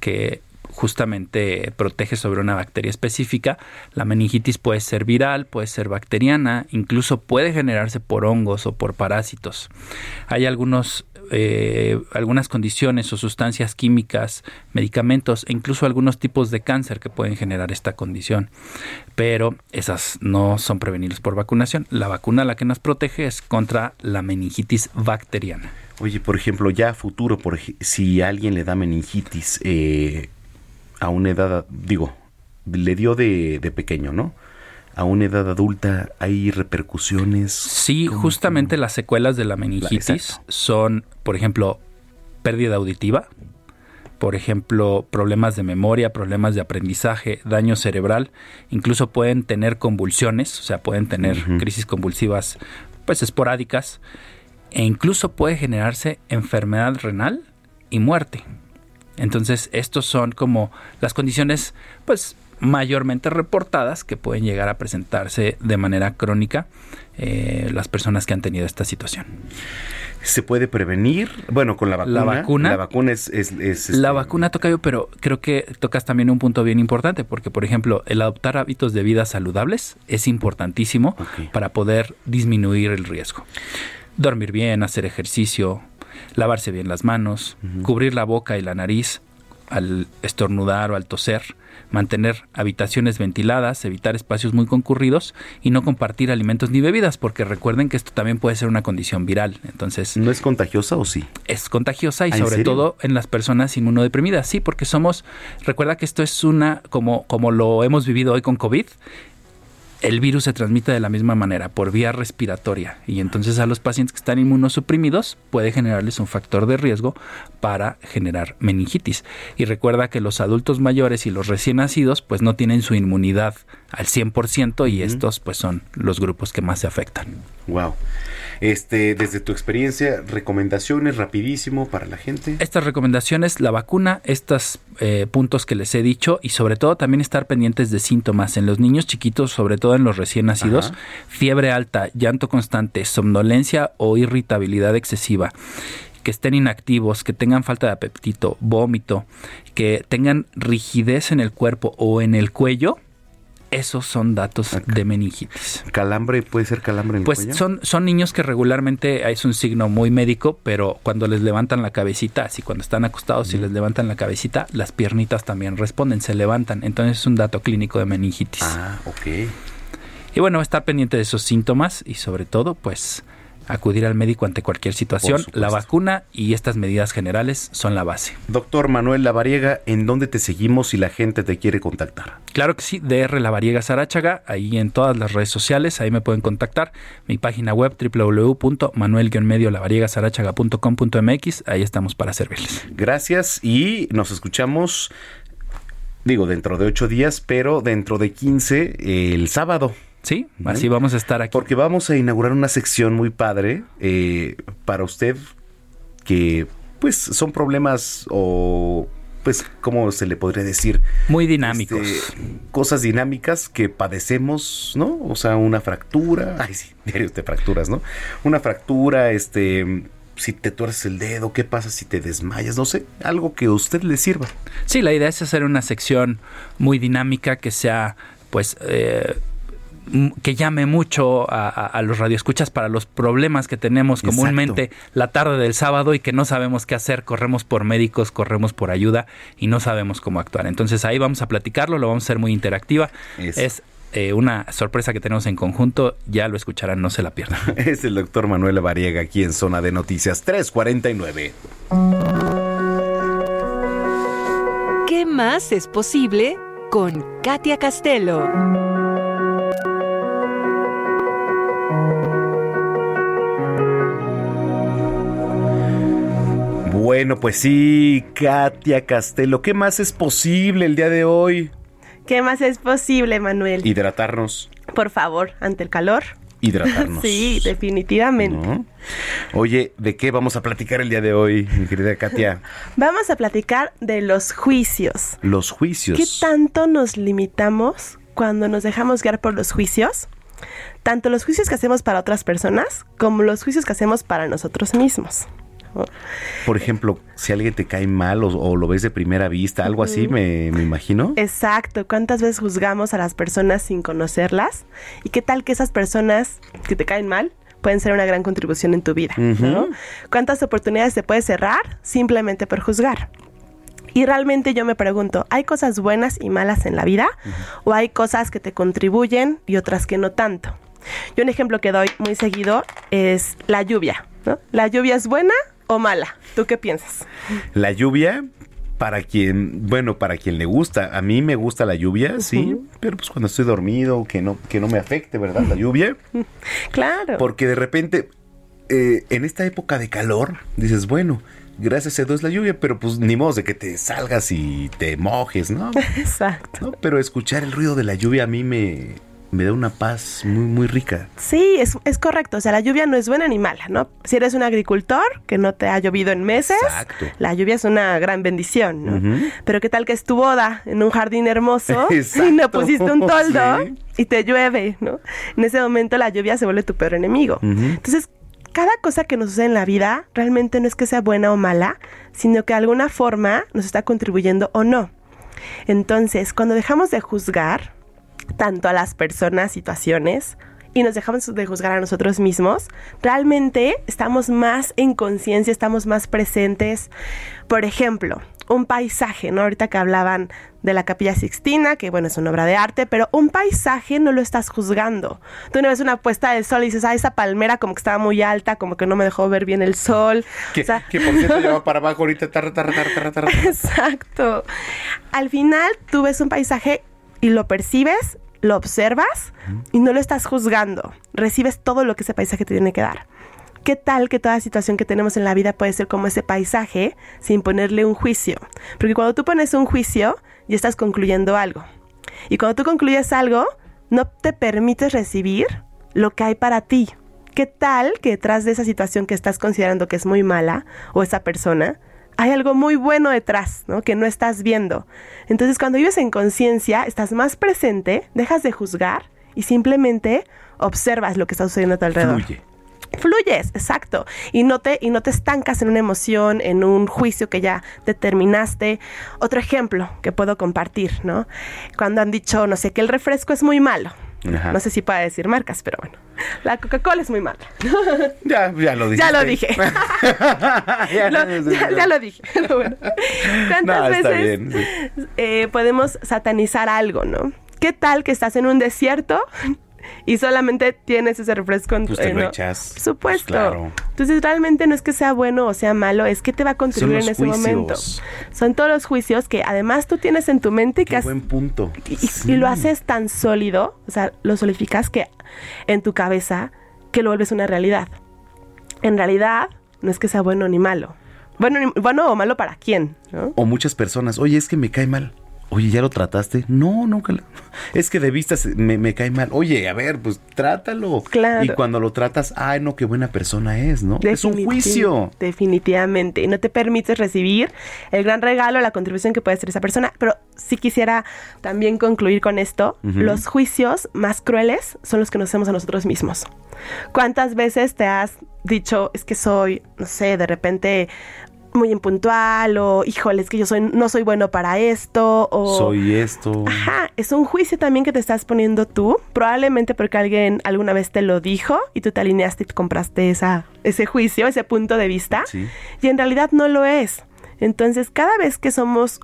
que justamente protege sobre una bacteria específica. La meningitis puede ser viral, puede ser bacteriana, incluso puede generarse por hongos o por parásitos. Hay algunos eh, algunas condiciones o sustancias químicas, medicamentos e incluso algunos tipos de cáncer que pueden generar esta condición. Pero esas no son prevenibles por vacunación. La vacuna la que nos protege es contra la meningitis bacteriana. Oye, por ejemplo, ya a futuro, si alguien le da meningitis eh, a una edad, digo, le dio de pequeño, ¿no? A una edad adulta hay repercusiones. Sí, justamente las secuelas de la meningitis son, por ejemplo, pérdida auditiva, por ejemplo, problemas de memoria, problemas de aprendizaje, daño cerebral, incluso pueden tener convulsiones, o sea, pueden tener crisis convulsivas pues esporádicas e incluso puede generarse enfermedad renal y muerte. Entonces, estos son como las condiciones pues mayormente reportadas que pueden llegar a presentarse de manera crónica eh, las personas que han tenido esta situación. ¿Se puede prevenir? Bueno, con la vacuna. La vacuna. La vacuna es... es- es, La este, vacuna toca yo, pero creo que tocas también un punto bien importante, porque por ejemplo, el adoptar hábitos de vida saludables es importantísimo para poder disminuir el riesgo. Dormir bien, hacer ejercicio, lavarse bien las manos, cubrir la boca y la nariz al estornudar o al toser, mantener habitaciones ventiladas, evitar espacios muy concurridos y no compartir alimentos ni bebidas, porque recuerden que esto también puede ser una condición viral. Entonces, ¿No es contagiosa o sí? es contagiosa y ¿Ah, sobre serio? todo en las personas inmunodeprimidas. Sí, porque somos, recuerda que esto es una, como, como lo hemos vivido hoy con COVID, el virus se transmite de la misma manera, por vía respiratoria. Y entonces a los pacientes que están inmunosuprimidos puede generarles un factor de riesgo para generar meningitis. Y recuerda que los adultos mayores y los recién nacidos pues no tienen su inmunidad al 100% y estos pues son los grupos que más se afectan. Wow. Este, desde tu experiencia, recomendaciones rapidísimo para la gente. Estas recomendaciones, la vacuna, estos eh, puntos que les he dicho y sobre todo también estar pendientes de síntomas en los niños chiquitos, sobre todo en los recién nacidos, fiebre alta, llanto constante, somnolencia o irritabilidad excesiva que estén inactivos, que tengan falta de apetito, vómito, que tengan rigidez en el cuerpo o en el cuello, esos son datos de meningitis. ¿Calambre puede ser calambre en el pues son, son niños que regularmente es un signo muy médico, pero cuando les levantan la cabecita, así cuando están acostados y les levantan la cabecita, las piernitas también responden, se levantan. Entonces es un dato clínico de meningitis. Ah, ok. Y bueno, estar pendiente de esos síntomas y sobre todo, pues acudir al médico ante cualquier situación. La vacuna y estas medidas generales son la base. Doctor Manuel Lavariega, ¿en dónde te seguimos si la gente te quiere contactar? Claro que sí, DR Lavariega Sarachaga, ahí en todas las redes sociales, ahí me pueden contactar. Mi página web www.manuel-lavariega-sarachaga.com.mx, ahí estamos para servirles. Gracias y nos escuchamos, digo, dentro de ocho días, pero dentro de 15 el sábado. Sí, así vamos a estar aquí. Porque vamos a inaugurar una sección muy padre eh, para usted que pues son problemas o pues, ¿cómo se le podría decir? Muy dinámicos. Este, cosas dinámicas que padecemos, ¿no? O sea, una fractura. [laughs] Ay, sí, diario te fracturas, ¿no? Una fractura, este si te tuerces el dedo, qué pasa si te desmayas, no sé, algo que a usted le sirva. Sí, la idea es hacer una sección muy dinámica que sea, pues, eh, que llame mucho a, los radioescuchas para los problemas que tenemos comúnmente la tarde del sábado y que no sabemos qué hacer, corremos por médicos, corremos por ayuda y no sabemos cómo actuar. Entonces ahí vamos a platicarlo, lo vamos a hacer muy interactiva. Es eh, una sorpresa que tenemos en conjunto, ya lo escucharán, no se la pierdan. [laughs] es el doctor Manuel Variega aquí en Zona de Noticias 349. ¿Qué más es posible con Katia Castelo? Bueno, pues sí, Katia Castelo, ¿qué más es posible el día de hoy? ¿Qué más es posible, Manuel? Hidratarnos. Por favor, ante el calor. [laughs] Hidratarnos. sí, definitivamente. Oye, ¿de qué vamos a platicar el día de hoy, mi querida Katia? [laughs] Vamos a platicar de los juicios. Los juicios. ¿Qué tanto nos limitamos cuando nos dejamos guiar por los juicios? Tanto los juicios que hacemos para otras personas como los juicios que hacemos para nosotros mismos. Por ejemplo, si alguien te cae mal o, lo ves de primera vista, algo así, me, imagino. Exacto. ¿Cuántas veces juzgamos a las personas sin conocerlas? ¿Y qué tal que esas personas que te caen mal pueden ser una gran contribución en tu vida? ¿Cuántas oportunidades te puedes cerrar simplemente por juzgar? Y realmente yo me pregunto, ¿hay cosas buenas y malas en la vida? ¿O hay cosas que te contribuyen y otras que no tanto? Yo un ejemplo que doy muy seguido es la lluvia. ¿La lluvia es buena o mala? ¿Tú qué piensas? La lluvia, para quien, bueno, para quien le gusta, a mí me gusta la lluvia, sí, pero pues cuando estoy dormido, que no, que no me afecte, ¿verdad? La lluvia. [laughs] claro. Porque de repente, eh, en esta época de calor, dices, bueno, gracias a Dios la lluvia, pero pues ni modo de que te salgas y te mojes, ¿no? [laughs] Exacto. Pero escuchar el ruido de la lluvia a mí me, me da una paz muy, muy rica. Sí, es, es, correcto. O sea, la lluvia no es buena ni mala, ¿no? Si eres un agricultor que no te ha llovido en meses, la lluvia es una gran bendición, ¿no? Pero qué tal que es tu boda en un jardín hermoso [laughs] y no pusiste un toldo [laughs] y te llueve, ¿no? En ese momento la lluvia se vuelve tu peor enemigo. Entonces, cada cosa que nos sucede en la vida realmente no es que sea buena o mala, sino que de alguna forma nos está contribuyendo o no. Entonces, cuando dejamos de juzgar, tanto a las personas, situaciones, y nos dejamos de juzgar a nosotros mismos, realmente estamos más en conciencia, estamos más presentes. Por ejemplo, un paisaje, ¿no? Ahorita que hablaban de la Capilla Sixtina, que bueno, es una obra de arte, pero un paisaje no lo estás juzgando. Tú no ves una puesta del sol y dices, ah, esa palmera como que estaba muy alta, como que no me dejó ver bien el sol. [laughs] Que, que por cierto lleva para abajo ahorita. Tar, tar, [laughs] Exacto. Al final tú ves un paisaje y lo percibes lo observas y no lo estás juzgando. Recibes todo lo que ese paisaje te tiene que dar. ¿Qué tal que toda situación que tenemos en la vida puede ser como ese paisaje sin ponerle un juicio? Porque cuando tú pones un juicio, ya estás concluyendo algo. Y cuando tú concluyes algo, no te permites recibir lo que hay para ti. ¿Qué tal que detrás de esa situación que estás considerando que es muy mala o esa persona, hay algo muy bueno detrás, ¿no? Que no estás viendo. Entonces, cuando vives en conciencia, estás más presente, dejas de juzgar y simplemente observas lo que está sucediendo a tu alrededor. Fluye. Fluyes, exacto. Y no, te, y no te estancas en una emoción, en un juicio que ya determinaste. Otro ejemplo que puedo compartir, ¿no? Cuando han dicho, no sé, que el refresco es muy malo. No sé si puedo decir marcas, pero bueno. La Coca-Cola es muy mala. [laughs] [laughs] Ya, ya lo dije. Ya lo dije. ya, Lo- ya- ya lo dije. Pero bueno. ¿Cuántas No, veces bien, sí. eh, podemos satanizar algo, no? ¿Qué tal que estás en un desierto y solamente tienes ese refresco en Pues tu eh, lo no? Por supuesto. Pues claro. Entonces realmente no es que sea bueno o sea malo, es que te va a contribuir en ese momento. Son todos los juicios que además tú tienes en tu mente que Qué has- buen punto. y, y lo haces tan sólido, o sea, lo solidificas que en tu cabeza que lo vuelves una realidad. En realidad, no es que sea bueno ni malo. Bueno, ni- bueno o malo para quién, ¿no? O muchas personas, oye, es que me cae mal. Oye, ¿ya lo trataste? No, nunca. lo- [laughs] Es que de vista se- me, me cae mal. Oye, a ver, pues trátalo. Claro. Y cuando lo tratas, ay, no, qué buena persona es, ¿no? Es un juicio. Definitivamente. Y no te permites recibir el gran regalo, la contribución que puede ser esa persona. Pero sí quisiera también concluir con esto. Los juicios más crueles son los que nos hacemos a nosotros mismos. ¿Cuántas veces te has dicho, es que soy, no sé, de repente muy impuntual o híjole, es que yo soy, no soy bueno para esto o... Soy esto. Ajá, es un juicio también que te estás poniendo tú, probablemente porque alguien alguna vez te lo dijo y tú te alineaste y te compraste esa, ese juicio, ese punto de vista, Sí. y en realidad no lo es. Entonces, cada vez que somos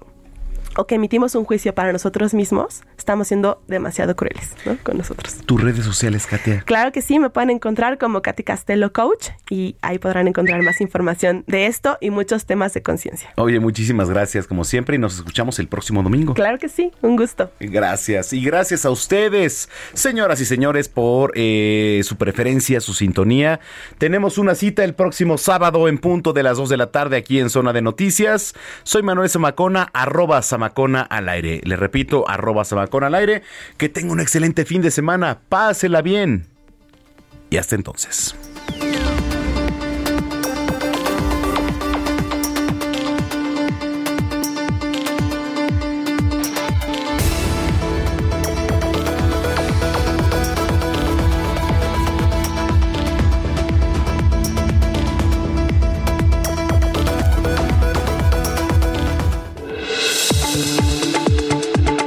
o que emitimos un juicio para nosotros mismos, estamos siendo demasiado crueles ¿no? con nosotros. Tus redes sociales, Katia. Claro que sí, me pueden encontrar como Katy Castelo Coach y ahí podrán encontrar más información de esto y muchos temas de conciencia. Oye, muchísimas gracias, como siempre, y nos escuchamos el próximo domingo. Claro que sí, un gusto. Gracias. Y gracias a ustedes, señoras y señores, por eh, su preferencia, su sintonía. Tenemos una cita el próximo sábado en punto de las 2 de la tarde aquí en Zona de Noticias. Soy Manuel Zamacona, arroba Zamacona al aire. Le repito, arroba al aire. Que tenga un excelente fin de semana. Pásela bien. Y hasta entonces.